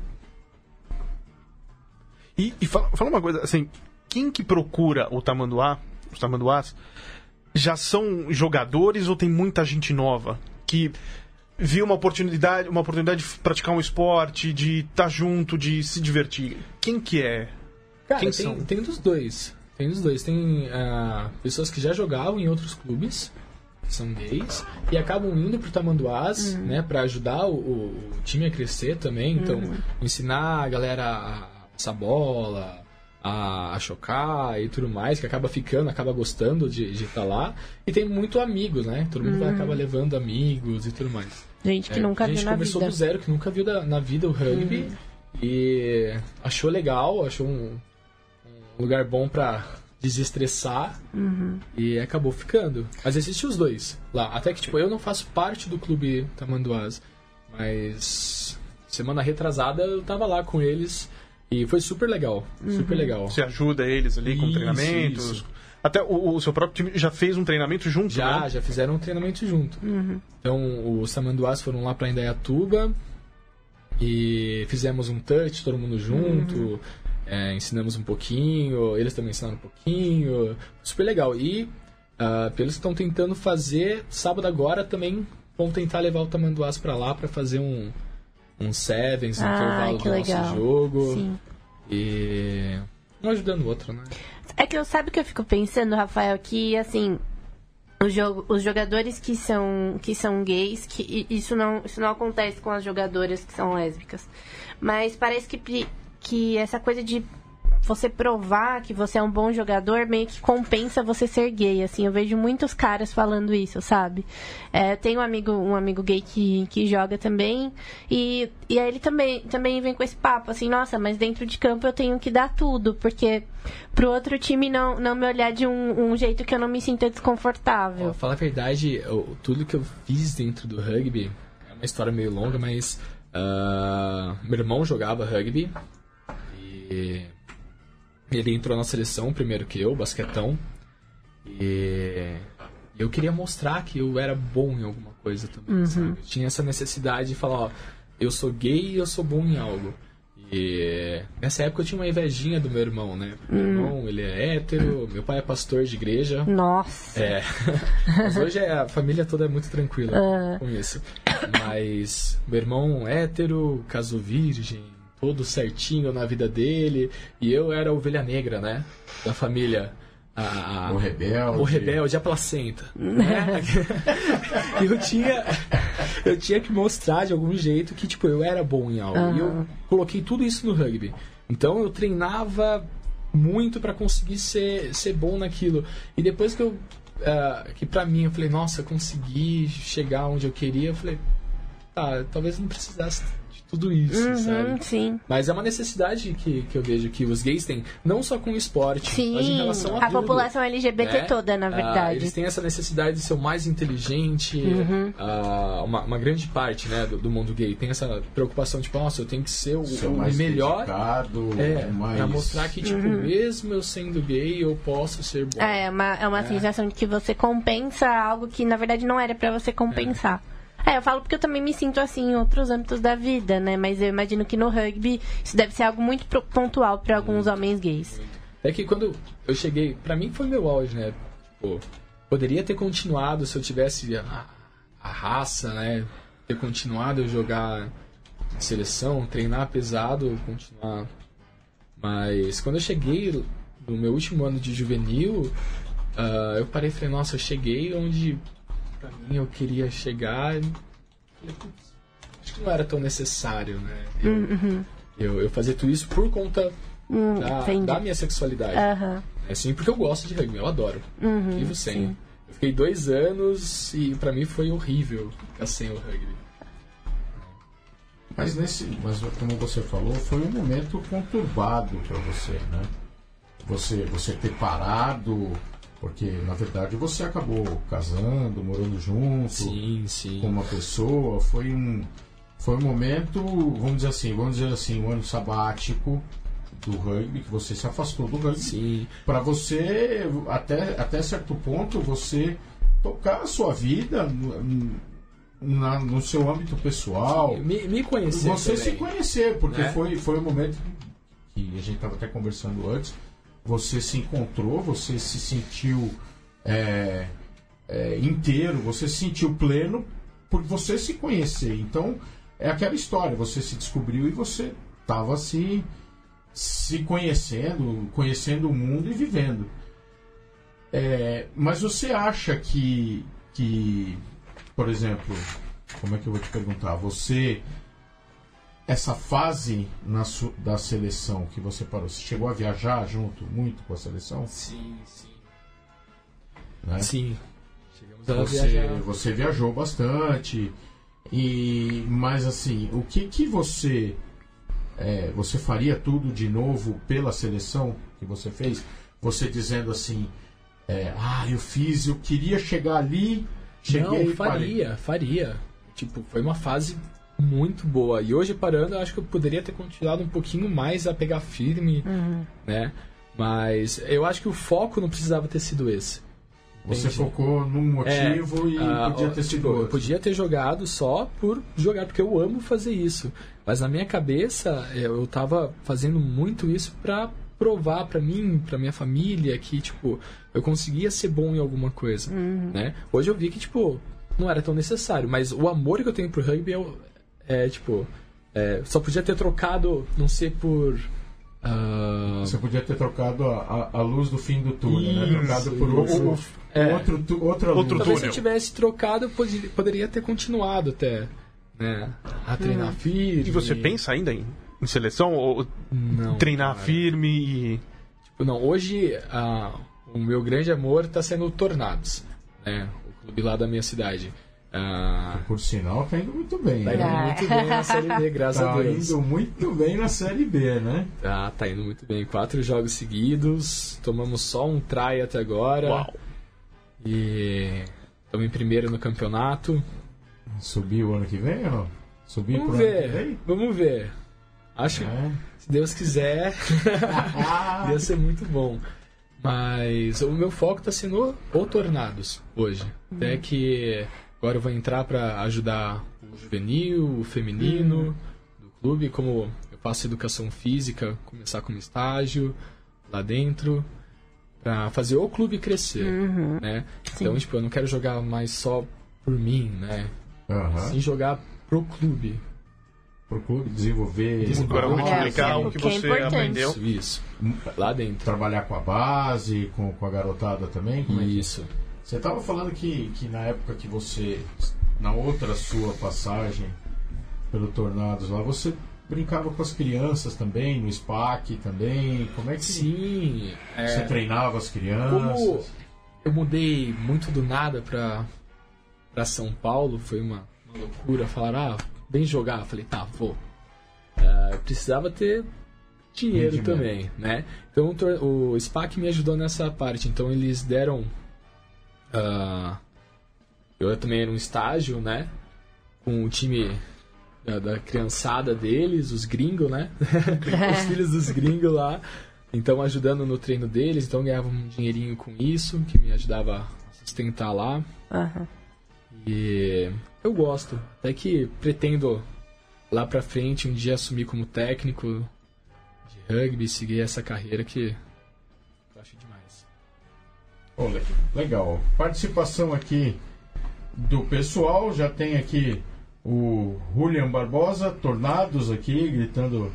E, e fala, fala, uma coisa, assim, quem que procura o tamanduá, os tamanduás, já são jogadores ou tem muita gente nova que viu uma oportunidade, uma oportunidade de praticar um esporte, de estar tá junto, de se divertir? Quem que é? Cara, Quem tem, são? tem dos dois. Tem dos dois. Tem uh, pessoas que já jogavam em outros clubes, que são gays, e acabam indo pro Tamanduás, uhum. né, para ajudar o, o, time a crescer também. Então, uhum. ensinar a galera a passar bola, a, a chocar e tudo mais, que acaba ficando, acaba gostando de estar tá lá. E tem muito amigos, né? Todo mundo hum. acaba levando amigos e tudo mais. Gente que é, nunca viu na vida. A gente começou do zero, que nunca viu da, na vida o rugby. Uhum. E achou legal, achou um, um lugar bom pra desestressar uhum. e acabou ficando. Mas existem os dois lá. Até que, tipo, eu não faço parte do clube Tamanduás, mas semana retrasada eu tava lá com eles e foi super legal, uhum. super legal. Você ajuda eles ali com isso, treinamentos? Isso. Até o, o, seu próprio time já fez um treinamento junto, Já, né? já fizeram um treinamento junto. Uhum. Então, os Samanduás foram lá para Indaiatuba e fizemos um touch, todo mundo junto. Uhum. É, ensinamos um pouquinho, eles também ensinaram um pouquinho. Super legal. E uh, eles estão tentando fazer, sábado agora também vão tentar levar o Tamanduás para lá para fazer um, um sevens ah, intervalo do legal. nosso jogo. Sim. E um ajudando o outro, né? É que eu sabe que eu fico pensando, Rafael, que assim, os, jo os jogadores que são que são gays, que isso não isso não acontece com as jogadoras que são lésbicas. Mas parece que que essa coisa de você provar que você é um bom jogador meio que compensa você ser gay, assim. Eu vejo muitos caras falando isso, sabe? É, tenho um amigo, um amigo gay que, que joga também e, e aí ele também, também vem com esse papo, assim, nossa, mas dentro de campo eu tenho que dar tudo, porque pro outro time não, não me olhar de um, um jeito que eu não me sinta desconfortável. Ó, fala a verdade, eu, tudo que eu fiz dentro do rugby, é uma história meio longa, mas uh, meu irmão jogava rugby e ele entrou na seleção primeiro que eu, basquetão. E eu queria mostrar que eu era bom em alguma coisa também, uhum. sabe? Eu tinha essa necessidade de falar, ó, eu sou gay e eu sou bom em algo. E nessa época eu tinha uma invejinha do meu irmão, né? Meu hum. irmão, ele é hétero, meu pai é pastor de igreja. Nossa! É. Mas hoje é, a família toda é muito tranquila uh. com isso. Mas meu irmão hétero, casou virgem, todo certinho na vida dele. E eu era a ovelha negra, né? Da família. A, o rebelde. O rebelde, a placenta. Né? eu tinha eu tinha que mostrar de algum jeito que tipo eu era bom em algo. Uhum. E eu coloquei tudo isso no rugby. Então eu treinava muito para conseguir ser, ser bom naquilo. E depois que eu uh, que para mim eu falei, nossa, consegui chegar onde eu queria, eu falei, ah, talvez não precisasse tudo isso, sabe? Uhum, sim. Mas é uma necessidade que, que eu vejo que os gays têm, não só com o esporte, Sim, mas em relação a, a tudo, população LGBT né? toda, na Ah, verdade. eles têm essa necessidade de ser o mais inteligente, Uhum. ah, uma, uma grande parte né, do, do mundo gay tem essa preocupação, tipo, nossa, eu tenho que ser o, Ser o mais melhor. dedicado, É, mais... pra mostrar que, tipo, mesmo eu sendo gay, eu posso ser bom. Uhum. É, uma, é uma É. sensação de que você compensa algo que na verdade não era pra você compensar. É. eu falo porque eu também me sinto assim em outros âmbitos da vida, né? Mas eu imagino que no rugby isso deve ser algo muito pontual pra alguns homens gays. É que quando eu cheguei, pra mim foi meu auge, né? Tipo, poderia ter continuado se eu tivesse a, a raça, né? Ter continuado a jogar em seleção, treinar pesado, continuar. Mas quando eu cheguei no meu último ano de juvenil, ah, eu parei e falei, nossa, eu cheguei onde pra mim eu queria chegar. E falei, "Putz, acho que não era tão necessário, né? Eu, eu, eu fazer tudo isso por conta Hum, da, da minha sexualidade. Aham. É sim, porque eu gosto de rugby, eu adoro. Uhum, Vivo sem. sim. Eu fiquei dois anos e pra mim foi horrível ficar sem o rugby. Mas nesse, mas como você falou, foi um momento conturbado para você, né? Você, você ter parado, porque na verdade você acabou casando, morando junto Sim, sim. com uma pessoa, foi um foi um momento, vamos dizer assim, vamos dizer assim, um ano sabático do rugby que você se afastou do rugby para você até até certo ponto você tocar a sua vida no, na- no seu âmbito pessoal. Me, me conhecer Você se também. conhecer, porque né? foi, foi um momento que a gente estava até conversando antes. Você se encontrou, você se sentiu é, é, inteiro, você se sentiu pleno por você se conhecer. Então, é aquela história: você se descobriu e você estava se, se conhecendo, conhecendo o mundo e vivendo. É, mas você acha que, que, por exemplo, como é que eu vou te perguntar? Você essa fase na su- da seleção que você parou, você chegou a viajar junto muito com a seleção? Sim, sim. Né? Sim. Chegamos a Você, viajar. você viajou bastante e mas assim, o que que você é, você faria tudo de novo pela seleção que você fez? Você dizendo assim, é, ah, eu fiz, eu queria chegar ali, cheguei, Não, faria, faria. Tipo, foi uma fase muito boa. E hoje, parando, eu acho que eu poderia ter continuado um pouquinho mais a pegar firme, né? Mas eu acho que o foco não precisava ter sido esse. Você Entendi. focou num motivo e Ah, podia ter sido tipo, eu outro. podia ter jogado só por jogar, porque eu amo fazer isso. Mas na minha cabeça, é, eu tava fazendo muito isso pra provar pra mim, pra minha família, que, tipo, eu conseguia ser bom em alguma coisa, né? Hoje eu vi que, tipo, não era tão necessário, mas o amor que eu tenho pro rugby é, é, tipo, é, só podia ter trocado, não sei por... ah, Você podia ter trocado a, a, a luz do fim do túnel, né? Isso, Trocado por isso. outro, É. outro, tu- outra Outro luz. Talvez se eu túnel. tivesse trocado, eu pod- poderia ter continuado até, né? A treinar firme. E você pensa ainda em, em seleção? Ou Não, treinar cara. firme e. Tipo, não, hoje ah, o meu grande amor tá sendo o Tornados, né? O clube lá da minha cidade. Ah, Por sinal, tá indo muito bem. tá né? indo muito bem na Série B, graças a Tá Deus. indo muito bem na Série B, né? Tá, tá indo muito bem. Quatro jogos seguidos, tomamos só um try até agora. Uau! E estamos em primeiro no campeonato. Subir o ano que vem ou não? Subir Vamos pro ano que ver, vem? vamos ver. Acho, É. se Deus quiser, ia ser muito bom. Mas o meu foco tá sendo o Tornados hoje. Até que agora eu vou entrar para ajudar o juvenil, o feminino do clube, como eu faço educação física, começar como estágio lá dentro, para fazer o clube crescer, Uhum. né? Então, tipo, eu não quero jogar mais só por mim, né? Aham. Sim jogar pro clube. Pro clube desenvolver. Agora vou É, o o que que é você importante. aprendeu. Isso, isso. Lá dentro. Trabalhar com a base, com, com a garotada também? Como é que- Isso. Você estava falando que, que na época que você, na outra sua passagem pelo Tornados lá, você brincava com as crianças também, no SPAC também. Como é que Sim. é, você treinava as crianças? como eu mudei muito do nada pra, pra São Paulo, foi uma, uma loucura. Falaram, ah, vem jogar. Eu falei, tá, vou. precisava ter dinheiro Rendimento. também, né? Então o, o SPAC me ajudou nessa parte. Então eles deram. Ah, eu também era um estágio, né? Com o time da, da criançada deles, os gringos, né? os filhos dos gringos lá. Então ajudando no treino deles. Então ganhava um dinheirinho com isso, que me ajudava a sustentar lá. Aham. E eu gosto. Até que pretendo lá pra frente um dia assumir como técnico de rugby, seguir essa carreira que. Le- legal. Participação aqui do pessoal. Já tem aqui o Julian Barbosa, Tornados aqui, gritando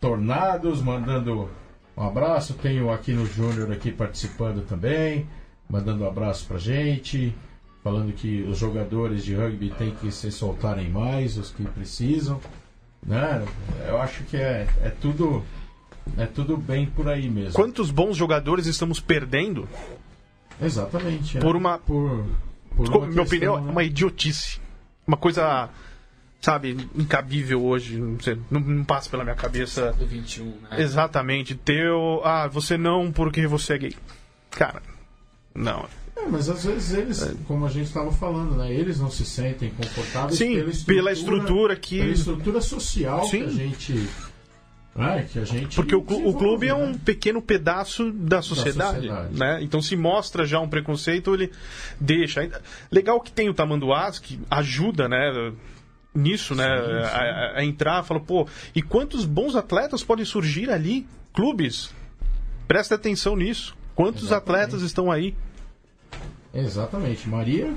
Tornados, mandando um abraço. Tem o Aquino Júnior aqui participando também, mandando um abraço pra gente. Falando que os jogadores de rugby têm que se soltarem mais, os que precisam. Né? Eu acho que é, é tudo é tudo bem por aí mesmo. Quantos bons jogadores estamos perdendo Exatamente. é. por uma. por, por uma minha questão, opinião, é né? uma idiotice. Uma coisa, sabe, incabível hoje. Não, sei, não, não passa pela minha cabeça Do 21, né? exatamente. Teu. Ah, você não porque você é gay. Cara, não. É, mas às vezes eles, como a gente estava falando, né, eles não se sentem confortáveis Sim, pela estrutura, pela estrutura que. pela estrutura social Sim. que a gente. Né, que a gente Porque o, o clube é né? um pequeno pedaço da sociedade, sociedade. né? Então se mostra já um preconceito, ele deixa. Legal que tem o Tamanduás, que ajuda, né? Nisso, né? Sim, sim. A, a- entrar, fala, pô, e quantos bons atletas podem surgir ali? Clubes, presta atenção nisso. Quantos Exatamente. atletas estão aí? Exatamente. Maria?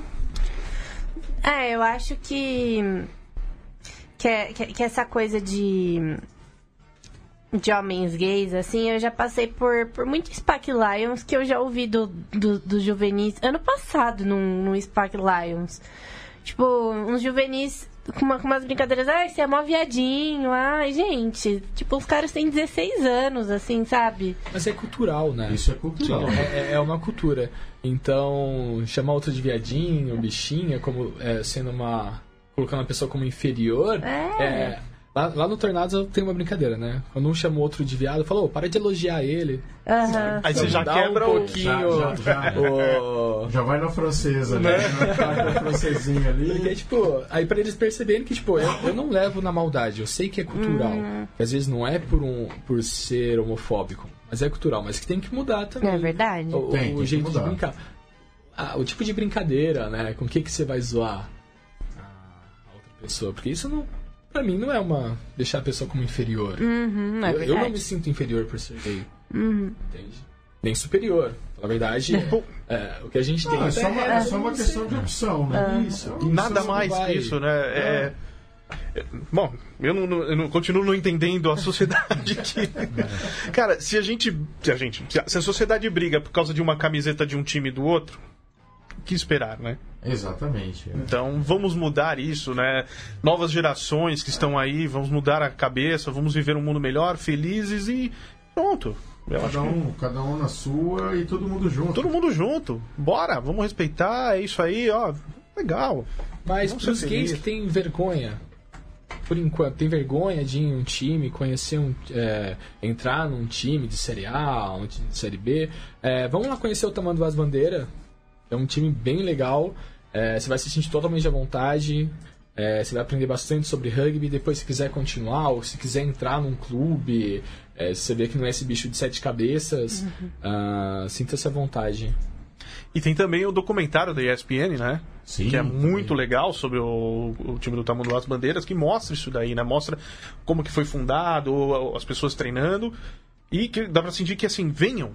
É, eu acho que, que, é- que, que essa coisa de de homens gays, assim, eu já passei por, por muitos SPAC Lions que eu já ouvi do, do, do juvenis ano passado num, num SPAC Lions. Tipo, uns juvenis com, uma- com umas brincadeiras, ai, você é mó viadinho, ai, gente. Tipo, os caras têm 16 anos, assim, sabe? Mas é cultural, né? Isso é cultural. É, é uma cultura. Então, chamar outro de viadinho, bichinha, como é, sendo uma. colocando a pessoa como inferior. É. é, lá, lá no Tornados eu tenho uma brincadeira, né? Quando um chama o outro de viado, falou, para de elogiar ele. Aham. Aí você já Dá quebra um o. pouquinho. Já- já- já. o- Já vai na francesa, né? Tá com a francesinha Porque, ali. tipo, aí pra eles perceberem que, tipo, eu, eu não levo na maldade, eu sei que é cultural. Que às vezes não é por, um, por ser homofóbico, mas é cultural, mas que tem que mudar também. Não é verdade? O, Tem, tem o que jeito de mudar. brincar. Ah, o tipo de brincadeira, né? Com o que, que você vai zoar a outra pessoa. Porque isso não. Pra mim não é uma. deixar a pessoa como inferior. Uhum, é eu, eu não me sinto inferior por ser gay. Uhum. Entende? Nem superior. Na verdade, é, o que a gente tem Não, é só uma, é só uma questão de opção, né? Isso. E nada Isso mais vai- que isso, né? É- é- Bom, eu não, não- eu não- continuo não entendendo a sociedade que. Cara, se a gente. Se a gente. Se a, se a sociedade briga por causa de uma camiseta de um time e do outro, que esperar, né? Exatamente. é. Então vamos mudar isso, né? Novas gerações que estão aí, vamos mudar a cabeça, vamos viver um mundo melhor, felizes e pronto. Eu acho Cada que um, cada um na sua e todo mundo junto. todo mundo junto. Bora, vamos respeitar, é isso aí, ó. Legal. Mas pros ser gays que têm vergonha, por enquanto, tem vergonha de ir em um time, conhecer um. é, entrar num time de Série A, um time de Série B, é, vamos lá conhecer o Tamanduás Bandeira. É um time bem legal. é, você vai se sentir totalmente à vontade. é, você vai aprender bastante sobre rugby. Depois, se quiser continuar, ou se quiser entrar num clube, é, se você vê que não é esse bicho de sete cabeças, ah, sinta-se à vontade. E tem também o documentário da ESPN, né? Sim, que é também. muito legal sobre o, o time do Tamanho das Bandeiras, que mostra isso daí, né? Mostra como que foi fundado, ou- as pessoas treinando, e que dá pra sentir que, assim, venham,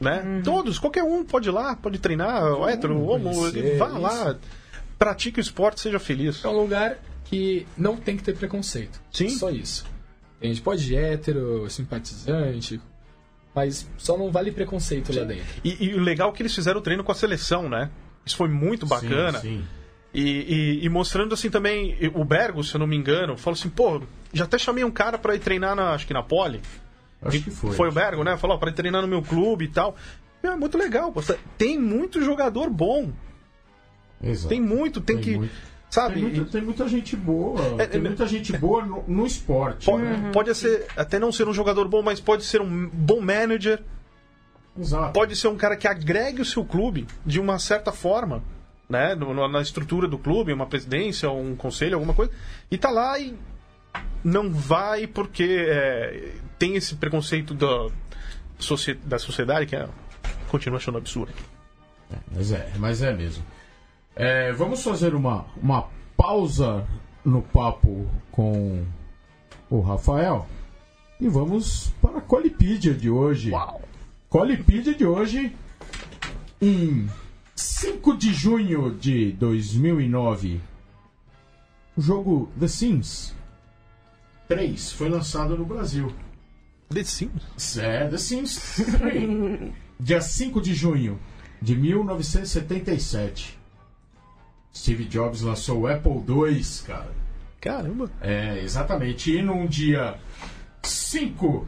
né? Todos, qualquer um pode ir lá, pode treinar, o hétero, o homo, vá lá, pratique o esporte, seja feliz. É um lugar que não tem que ter preconceito. Sim. Só isso. A gente pode ir hétero, simpatizante, mas só não vale preconceito lá dentro. E, e o legal é que eles fizeram o treino com a seleção, né? Isso foi muito bacana. Sim, sim. E, e- e mostrando assim também, o Bergo, se eu não me engano, falou assim, pô, já até chamei um cara pra ir treinar na, acho que na Poli. Acho que foi. o Bergo, né? Falou, ó, pra ir treinar no meu clube e tal. Meu, é muito legal. pô. Tem muito jogador bom. Exato. Tem muito, tem, Tem que. muito. Sabe? Tem muita, tem muita gente boa. É, tem é, muita gente boa no, no esporte. Pode, né? pode ser, até não ser um jogador bom, mas pode ser um bom manager, Exato. pode ser um cara que agregue o seu clube de uma certa forma, né? No- no- na estrutura do clube, uma presidência, um conselho, alguma coisa, e tá lá e não vai porque é, tem esse preconceito da, da sociedade que é, continua achando absurdo. Mas é, mas é mesmo. É, vamos fazer uma, uma pausa no papo com o Rafael e vamos para a Colipídia de hoje. Uau! Colipídia de hoje em 5 de junho de 2009. O jogo The Sims 3 foi lançado no Brasil. The Sims? É, The Sims 3. Dia 5 de junho de 1977. Steve Jobs lançou o Apple II, cara. Caramba! É, exatamente. E num dia 5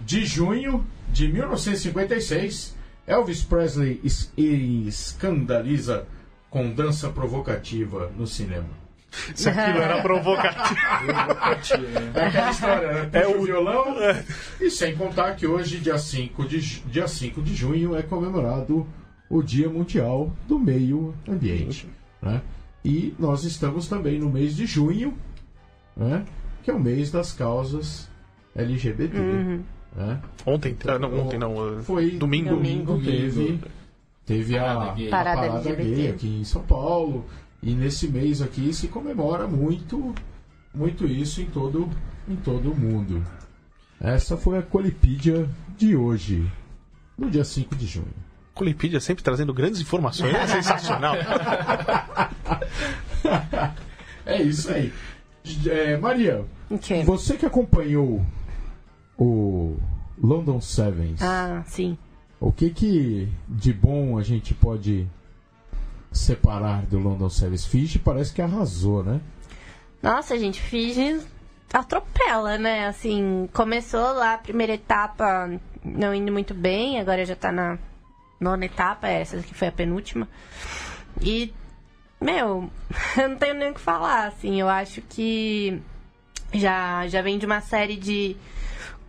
de junho de 1956, Elvis Presley es- escandaliza com dança provocativa no cinema. Se aquilo era provocativo. É aquela história, né? Puxa É o violão. E sem contar que hoje, dia 5 de, dia 5 de junho, é comemorado o Dia Mundial do Meio Ambiente. Né? E nós estamos também no mês de junho, né? que é o mês das causas LGBT. Né? Ontem, ah, não, ontem não. uh, Foi Domingo. Domingo. teve, teve a, Parada gay. a Parada gay aqui em São Paulo. E nesse mês aqui se comemora muito, muito isso em todo, em todo o mundo. Essa foi a Colipídia de hoje, no dia 5 de junho. Colipídia sempre trazendo grandes informações. É sensacional. É isso aí. É, Maria, Ok. você que acompanhou o London Sevens, Ah, sim. o que que de bom a gente pode separar do London Sevens? Fiji parece que arrasou, né? Nossa, gente, Fiji atropela, né? Assim, começou lá a primeira etapa não indo muito bem, agora já tá na nona etapa, essa que foi a penúltima. E, meu, eu não tenho nem o que falar, assim, eu acho que já, já vem de uma série de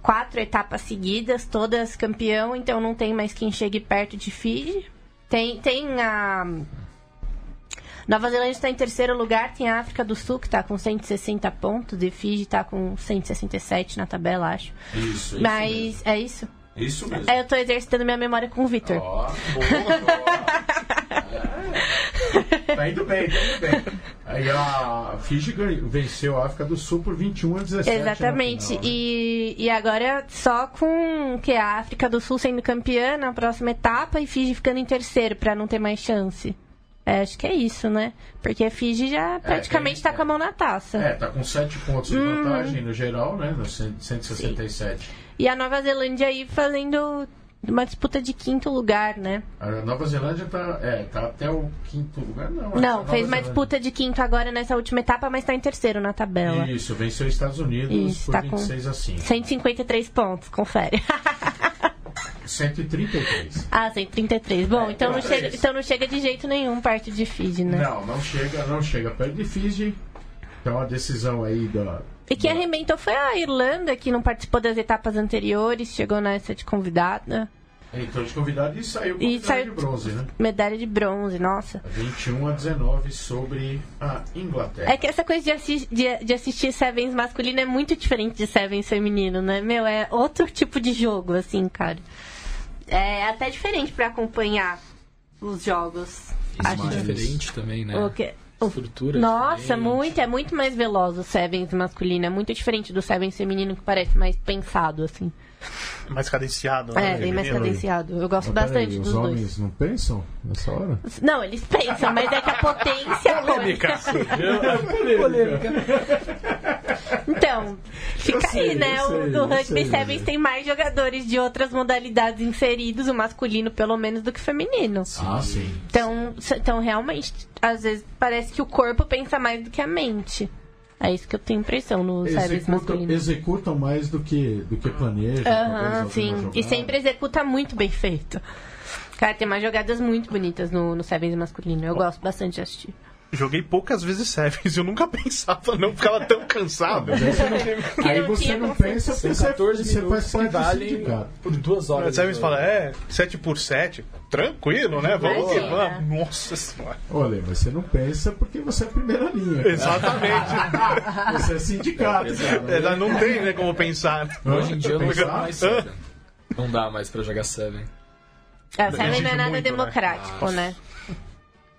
quatro etapas seguidas, todas campeão, então não tem mais quem chegue perto de Fiji. Tem, tem a. Nova Zelândia está em terceiro lugar, tem a África do Sul, que está com 160 pontos, e Fiji está com 167 na tabela, acho. Isso, Mas é isso? Isso mesmo. É, eu tô exercitando minha memória com o Victor. Ó, boa, Tá indo bem, tá indo bem. Aí a Fiji venceu a África do Sul por 21 a 17. na Exatamente. né? e, e agora só com que a África do Sul sendo campeã na próxima etapa e Fiji ficando em terceiro para não ter mais chance. É, acho que é isso, né? Porque a Fiji já praticamente tem- tá com a mão na taça. É, tá com 7 pontos de Uhum. vantagem no geral, né? No 100 167. E a Nova Zelândia aí fazendo uma disputa de quinto lugar, né? A Nova Zelândia tá, é, tá até o quinto lugar, não. Não, fez uma Zelândia- disputa de quinto agora nessa última etapa, mas tá em terceiro na tabela. Isso, venceu os Estados Unidos Isso, por tá com 26 a 5. 153 pontos, confere. 133. ah, 133. Bom, É, então, não chega, então não chega de jeito nenhum perto de Fiji, né? Não, não chega, não chega perto de Fiji. Então a decisão aí da. E quem da- arrebentou foi a Irlanda, que não participou das etapas anteriores, chegou nessa de convidada. Entrou de convidado e saiu com E medalha saiu- de bronze, né? Medalha de bronze, nossa. 21 a 19 sobre a Inglaterra. É que essa coisa de, assi- de- de assistir Sevens masculino é muito diferente de Sevens feminino, né? Meu, é outro tipo de jogo, assim, cara. É até diferente pra acompanhar os jogos. Acho Mas- diferente também, né? o que- o- Estrutura Nossa, diferente. muito, é muito mais veloz o Sevens masculino. É muito diferente do Sevens feminino, que parece mais pensado, assim. Mais cadenciado. né? É, bem mais cadenciado. Eu gosto Mas bastante os dos homens dois. não pensam nessa hora? Não, eles pensam, mas é que a potência. Polêmica. Polêmica. Então, fica sei, aí, né? sei, o eu Rugby sei. Sevens tem mais jogadores de outras modalidades inseridos, o masculino pelo menos, do que o feminino. Ah, sim. Então, então, realmente, às vezes parece que o corpo pensa mais do que a mente. É isso que eu tenho impressão no Sevens Executam, masculino. executam mais do que, do que planejam. Aham, alguma sim. jogada. E sempre executa muito bem feito. Cara, tem umas jogadas muito bonitas no, no Sevens masculino. Eu gosto bastante de assistir. Joguei poucas vezes Sevens, eu nunca pensava, não ficava tão cansado. Aí você não, aí você não pensa você, 14 você minutos faz que parte do valem sindicato. por duas horas. A Sevens fala, é, 7 por 7 tranquilo, né? Vamos que Imagina. vamos. Nossa senhora. Olha, mas você não pensa porque você é a primeira linha. cara. Exatamente. Você é sindicato. cara. Ela não tem né, como pensar. Hoje em dia eu não jogo mais Seven. Não dá mais pra jogar Seven. É, o Seven não é nada muito, né? democrático, né?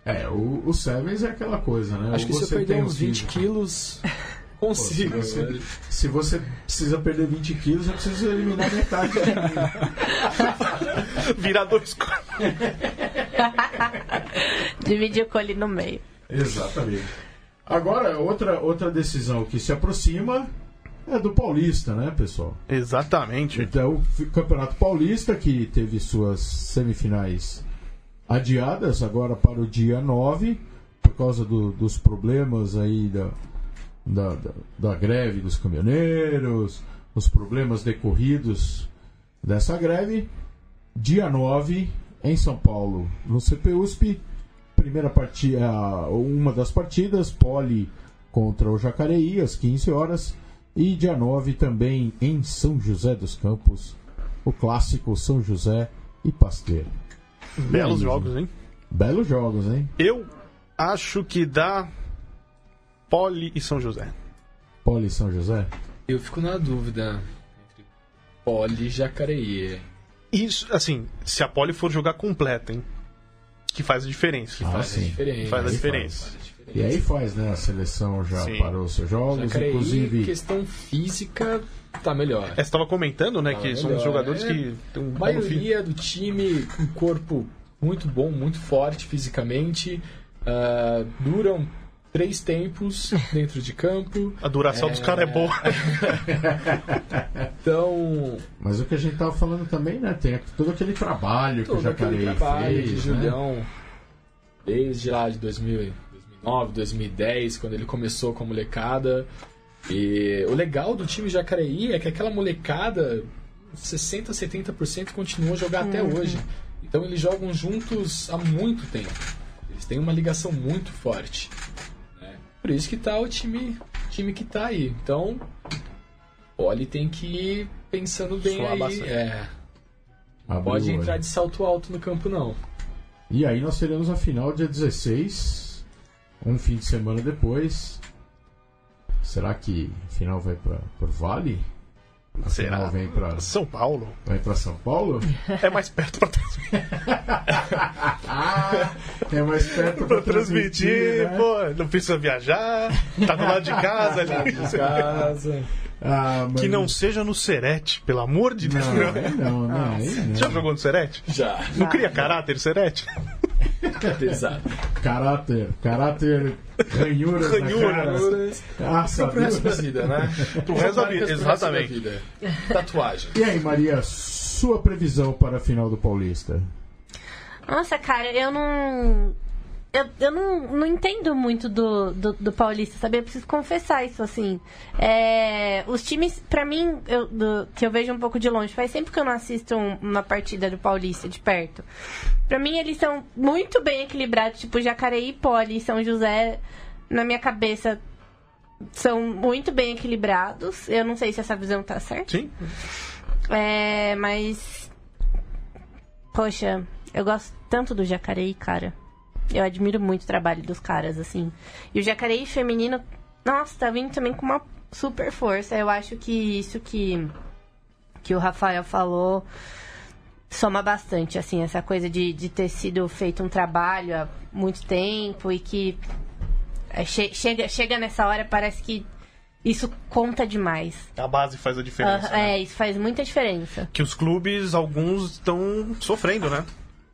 É, o, o Sevens é aquela coisa, né? Acho que Ou se eu você perder uns um 20 físico- quilos, Pô, se, consigo. você, se você precisa perder 20 quilos, eu preciso eliminar metade de mim. Virar dois. Dividir o cole no meio. Exatamente. Agora, outra, outra decisão que se aproxima é do Paulista, né, pessoal? Exatamente. Então, o Campeonato Paulista, que teve suas semifinais adiadas agora para o dia 9, por causa do- dos problemas aí da, da, da, da greve dos caminhoneiros, os problemas decorridos dessa greve. Dia 9, em São Paulo, no CPUSP, primeira partida, uma das partidas, Poli contra o Jacareí, às 15 horas. E dia 9 também em São José dos Campos, o clássico São José e Pasteiro. Belos Beleza. jogos, hein? Belos jogos, hein? Eu acho que dá Poli e São José. Poli e São José? Eu fico na dúvida entre Poli e Jacareí. Isso, assim, se a Poli for jogar completa, hein? Que faz a diferença. Ah, Faz a sim. diferença. Faz a diferença. Faz a diferença. E aí faz, né? A seleção já Sim. parou seus jogos, Jacareí, inclusive. questão física, tá melhor. É, Você estava comentando, né, Tá que são melhor, os jogadores é. que um fim. maioria do time, um corpo muito bom, muito forte fisicamente, ah, duram três tempos dentro de campo. A duração dos É. caras é boa. Então, Mas o que a gente tava falando também, né? Tem todo aquele trabalho que o todo Jacareí trabalho fez. de né? Julião, desde lá de 2000, 2009, 2010, quando ele começou com a molecada. E o legal do time Jacareí é que aquela molecada, 60%, 70% continua a jogar até hoje. Então eles jogam juntos há muito tempo. Eles têm uma ligação muito forte. Por isso que tá o time, time que tá aí. Então, o Oli tem que ir pensando bem Suar aí. bastante. É, Abriu pode o olho. entrar de salto alto no campo, não. E aí nós teremos a final dia 16, um fim de semana depois. Será que a final vai para por Vale? A Será? final vem para São Paulo vai para São Paulo? é mais perto pra transmitir. Ah, é mais perto pra para transmitir, transmitir, né? pô, não precisa viajar, tá do lado de casa ali. casa. Ah, mas- Que não seja no Serete, pelo amor de Deus. Não, não, não, aí não. Já jogou no Serete? Já. Não cria caráter Serete? Pesado. Caráter, caráter, ranhuras, Ranhuras. Ah, Pro resto da sabe? vida, né? Pro resto da vida, da exatamente. vida. Tatuagem. E aí, Maria, sua previsão para a final do Paulista? Nossa, cara, eu não. Eu, eu não, não entendo muito do, do, do Paulista, sabe? Eu preciso confessar isso, assim. É, os times, pra mim, eu- do- que eu vejo um pouco de longe, faz sempre que eu não assisto um- uma partida do Paulista de perto. Pra mim, eles são muito bem equilibrados, tipo Jacareí, Poli, São José, na minha cabeça, são muito bem equilibrados. Eu não sei se essa visão tá certa. Sim. É, mas. Poxa, eu gosto tanto do Jacareí, cara. Eu admiro muito o trabalho dos caras, assim. E o Jacareí feminino, nossa, tá vindo também com uma super força. Eu acho que isso que, que o Rafael falou soma bastante, assim, essa coisa de, de ter sido feito um trabalho há muito tempo e que é, che- chega, chega nessa hora, parece que isso conta demais. A base faz a diferença. Ah, né? É, isso faz muita diferença. Que os clubes, alguns, estão sofrendo, né?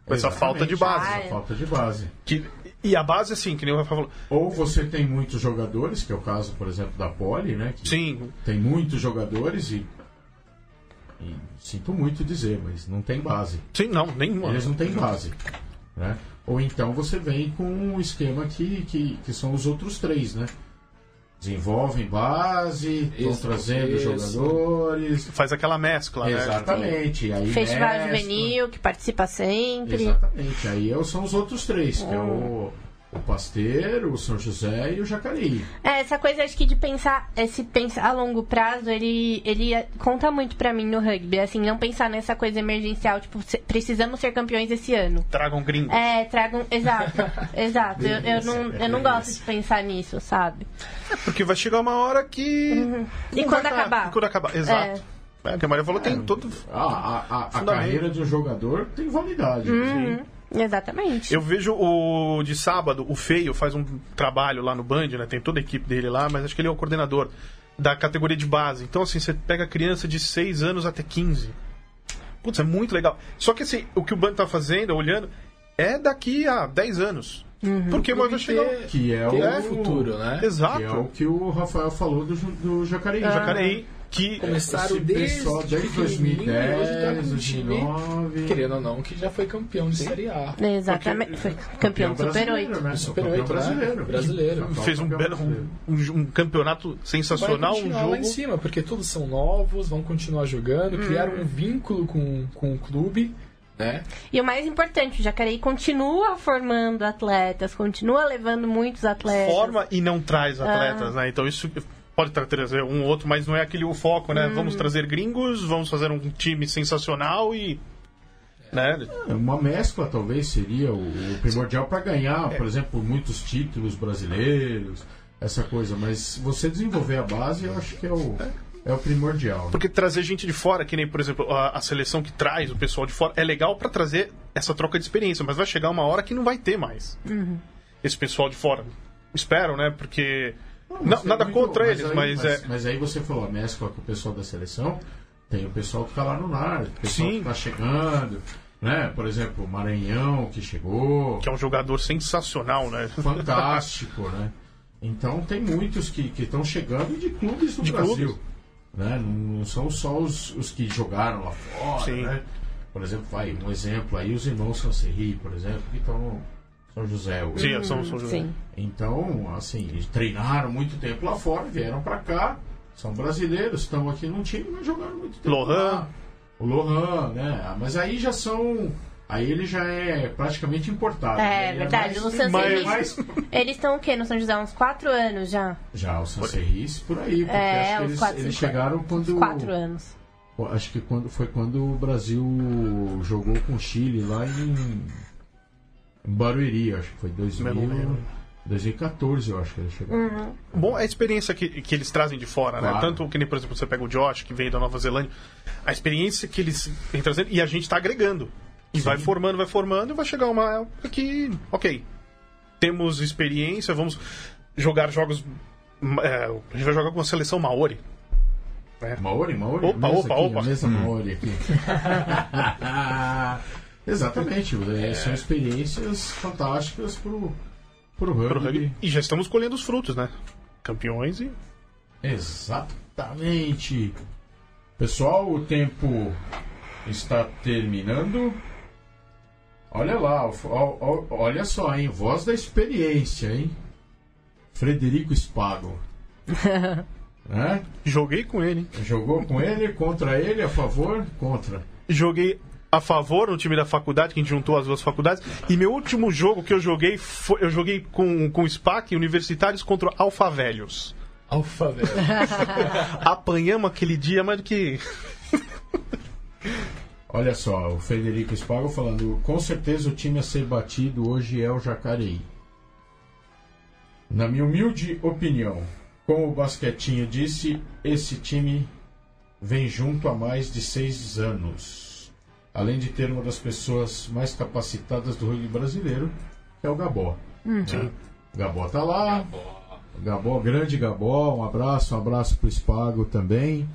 Com essa falta de base. Ah, Essa falta de base. Que- e a base, assim, que nem o Rafa falou. Ou você tem muitos jogadores, que é o caso, por exemplo, da Poli, né? Sim, tem muitos jogadores e, e sinto muito dizer, mas não tem base. sim, não, nenhuma. Eles não têm base. Né? Ou então você vem com um esquema que, que, que são os outros três, né? Desenvolvem base, estão trazendo isso. jogadores. Faz aquela mescla, né? Exatamente. e Aí Festival mescla. juvenil, que participa sempre. Exatamente. Aí é- são os outros três, que é o, o Pasteiro, o São José e o Jacareí. É, essa coisa acho que de pensar, esse pensar a longo prazo, ele, ele é- conta muito pra mim no rugby. Assim, não pensar nessa coisa emergencial, tipo, se- precisamos ser campeões esse ano. Tragam gringos. É, tragam. Exato, exato. Eu, eu não, eu não gosto de pensar nisso, sabe? Porque vai chegar uma hora que. Uhum. E quando dar. acabar? E quando acabar, exato. É, que a Maria falou, tem todo. A, a, a, a carreira de um jogador tem validade. Uhum, exatamente. Eu vejo o de sábado, o Feio faz um trabalho lá no Band, né? Tem toda a equipe dele lá, mas acho que ele é o coordenador da categoria de base. Então, assim, você pega criança de 6 anos até 15. Putz, é muito legal. Só que, assim, o que o Band tá fazendo, olhando, é daqui a 10 anos. Porque vai chegar. um- Que é o um futuro, né? Exato. Que é o que o Rafael falou do, do Jacareí. Jacareí, que. Começaram desde, pessoal desde pequenininho, 2010, hoje tá com um time, 2009. querendo ou não, que já foi campeão de Série A. Exatamente. Foi campeão do Super brasileiro, 8. Né? Super Campeão 8, né? brasileiro. Brasileiro. Atual Fez um, campeão belo, um, um campeonato sensacional, vai um continuar lá em jogo. cima, porque todos são novos, vão continuar jogando, criaram um vínculo com, com o clube, né? E o mais importante, o Jacareí continua formando atletas, continua levando muitos atletas. forma e não traz atletas, né? Então isso pode tra- trazer um ou outro, mas não é aquele o foco, né? Vamos trazer gringos, vamos fazer um time sensacional e. Né? É, Uma mescla talvez seria o, o primordial para ganhar, por exemplo, muitos títulos brasileiros, essa coisa. Mas você desenvolver a base, eu acho que é o, é o primordial. né? Porque trazer gente de fora, que nem, por exemplo, a, a seleção que traz o pessoal de fora, é legal pra trazer essa troca de experiência, mas vai chegar uma hora que não vai ter mais esse pessoal de fora. Espero, né? Porque. Não, nada muito- contra eles, aí, mas, é. Mas aí você falou, a mescla com o pessoal da seleção, tem o pessoal que tá lá no NAR, o pessoal Sim. que tá chegando, né? Por exemplo, o Maranhão que chegou, Que é um jogador sensacional, né? fantástico, né? Então tem muitos que estão chegando de clubes do De Brasil. clubes. Né? Não, não são só os, os que jogaram lá fora, né? Por exemplo, vai, um exemplo aí, os irmãos Sancerri, por exemplo, que estão São José hoje. Sim, são, são Sim. Então, assim, eles treinaram muito tempo lá fora, vieram pra cá, são brasileiros, estão aqui num time, mas jogaram muito tempo Lohan. lá. O Lohan, né? Mas aí já são... Aí ele já é praticamente importado. né? É verdade. mais- o San mas- Serri- mais- Eles estão o quê? No São José? Uns 4 anos já? Já, o Sancerris por aí, porque É, acho que uns eles, quatro, eles chegaram quando... 4 anos. Acho que quando, foi quando o Brasil jogou com o Chile lá em, em Barueri, acho que foi 2000, Eu não lembro. 2014, eu acho que eles chegaram. Uhum. Bom, a experiência que, que eles trazem de fora, né? Claro. Tanto que nem, por exemplo, você pega o Josh, que veio da Nova Zelândia, a experiência que eles vêm trazendo e a gente está agregando. E vai formando, vai formando, e vai chegar uma época que, ok, temos experiência, vamos jogar jogos. é, a gente vai jogar com a seleção Maori. Maori, Maori? Opa, mesa opa, aqui, opa. A mesa Maori aqui. Exatamente, é, são experiências fantásticas pro, pro rugby. pro rugby. E já estamos colhendo os frutos, né? Campeões e. Exatamente. Pessoal, o tempo está terminando. Olha lá, olha só, hein? Voz da experiência, hein? Frederico Spago. né? Joguei com ele, hein? Jogou com ele, contra ele, a favor? Contra. joguei a favor no time da faculdade, que a gente juntou as duas faculdades. E meu último jogo que eu joguei foi. Eu joguei com, com SPAC universitários contra Alfavelhos. Alfa, velho. Apanhamos aquele dia, mais do que. Olha só, o Frederico Spago falando, com certeza o time a ser batido hoje é o Jacareí. Na minha humilde opinião, como o Basquetinho disse, esse time vem junto há mais de seis anos. Além de ter uma das pessoas mais capacitadas do rugby brasileiro, que é o Gabó. Sim. O Gabó tá lá. Gabó, grande Gabó, um abraço, um abraço pro Spago também.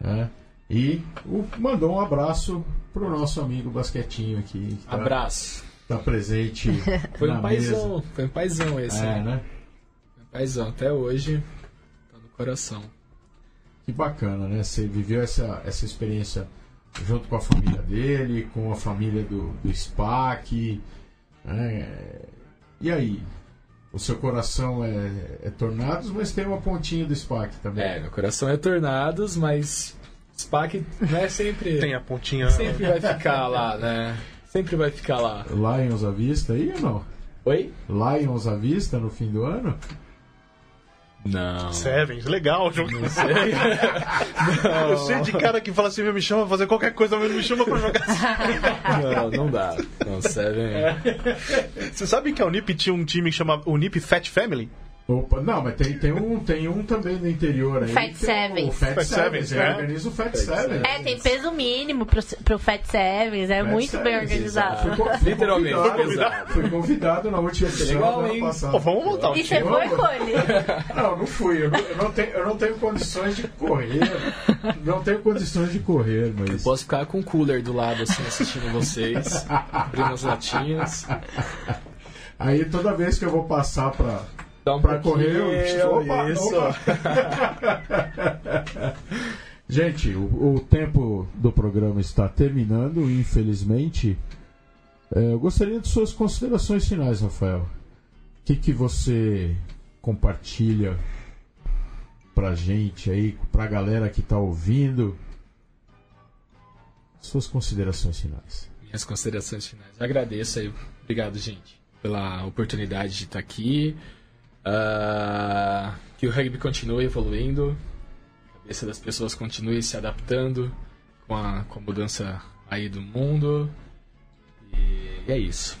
né? E o- mandou um abraço pro nosso amigo Basquetinho aqui. Que tá, Abraço. tá presente. Foi na um paizão, mesa. foi um paizão esse. É, né? Foi um paizão, até hoje tá no coração. Que bacana, né? Você viveu essa, essa experiência junto com a família dele, com a família do, do SPAC. né? E aí? O seu coração é, é Tornados, mas tem uma pontinha do SPAC também. É, meu coração é Tornados, mas SPAC não é sempre. Tem a pontinha. Sempre vai ficar lá, né? Sempre vai ficar lá. Lions à vista aí ou não? Oi? Lions à vista no fim do ano? Não. Sevens, legal. Jogo. Não sei. Eu sei de cara que fala assim, me chama pra fazer qualquer coisa, mas me chama pra jogar. Não, não dá. Não, Seven. Você sabe que a Unip tinha um time que chama Unip Fat Family? Opa, não, mas tem, tem, um, tem um também no interior aí. Fat é o- Sevens. O Fat, Fat Sevens, Sevens, é. Organiza o Fat, Fat Sevens. É, tem peso mínimo pro, pro Fat Sevens, é Fat muito bem Sevens, organizado. exato. Fui Literalmente, convidado-. Fui convidado na última edição do passado. Pô, vamos montar um E time. você foi, Cole? Não, não fui. Eu não, eu não tenho, eu não tenho condições de correr. Não tenho condições de correr, mas. Posso ficar com o cooler do lado, assim, assistindo vocês. Abrindo as latinhas. Aí toda vez que eu vou passar pra, Dá um pra correr, eu. Opa, isso. opa. Gente, o, o tempo do programa está terminando, infelizmente. É, eu gostaria de suas considerações finais, Rafael. O que, que você compartilha pra gente aí, pra galera que tá ouvindo? Suas considerações finais. Minhas considerações finais. Agradeço aí. Obrigado, gente, pela oportunidade de estar aqui. Ah, que o rugby continue evoluindo. A cabeça das pessoas continue se adaptando com a, com a mudança aí do mundo. E é isso.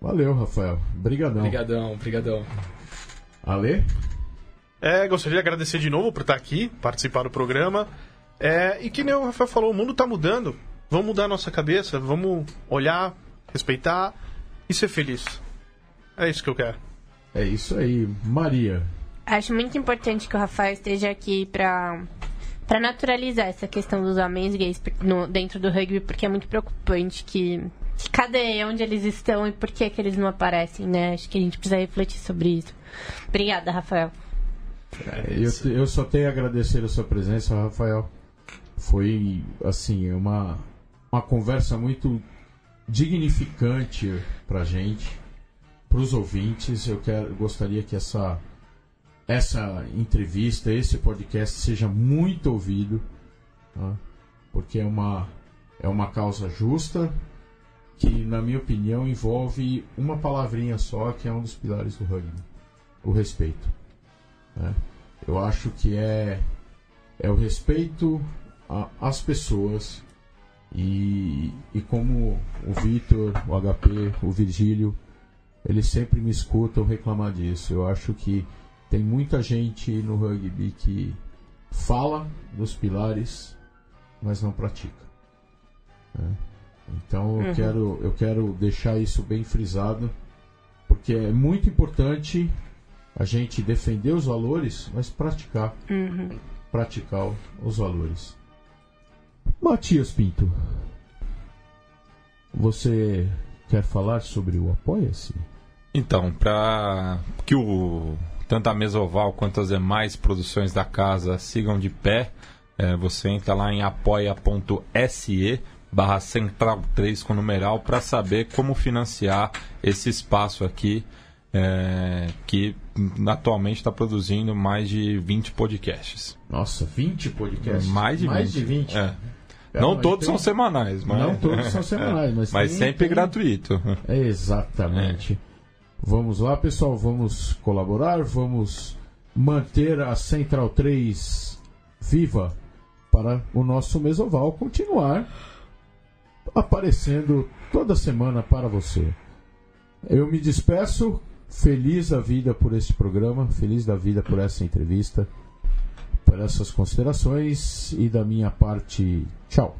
Valeu, Rafael. Obrigadão. Obrigadão, obrigadão. Ale? É, gostaria de agradecer de novo por estar aqui, participar do programa. É, e que nem o Rafael falou, o mundo está mudando. Vamos mudar a nossa cabeça, vamos olhar, respeitar e ser feliz. É isso que eu quero. É isso aí. Maria. Acho muito importante que o Rafael esteja aqui pra, pra naturalizar essa questão dos homens gays no- dentro do rugby, porque é muito preocupante que, que cadê onde eles estão e por que, que eles não aparecem, né? Acho que a gente precisa refletir sobre isso. Obrigada, Rafael. Eu, te- eu só tenho a agradecer a sua presença, Rafael. Foi, assim, uma, uma conversa muito dignificante pra gente, pros ouvintes. Eu quero, gostaria que essa, essa entrevista, esse podcast seja muito ouvido, tá? porque é uma, é uma causa justa que, na minha opinião, envolve uma palavrinha só, que é um dos pilares do rugby: o respeito. né? Eu acho que é, é o respeito às pessoas e, e como o Vitor, o HP, o Virgílio, eles sempre me escutam reclamar disso. Eu acho que tem muita gente no rugby que fala dos pilares, mas não pratica. né? Então eu, Uhum. quero, eu quero deixar isso bem frisado, porque é muito importante a gente defender os valores, mas praticar, Uhum. praticar os valores. Matias Pinto, você quer falar sobre o Apoia-se? Então, para que o tanto a mesa oval quanto as demais produções da casa sigam de pé, é, você entra lá em apoia.se barra central 3 com numeral para saber como financiar esse espaço aqui é, que atualmente está produzindo mais de 20 podcasts. Nossa, 20 podcasts? Mais de 20. Mais de 20. É. É, Não todos tem- são semanais, mas... Não todos são semanais, mas, mas tem- sempre tem- gratuito. É, Exatamente. Vamos lá, pessoal, vamos colaborar, vamos manter a Central 3 viva para o nosso Mesoval continuar aparecendo toda semana para você. Eu me despeço, feliz da vida por esse programa, feliz da vida por essa entrevista, por essas considerações e da minha parte, tchau.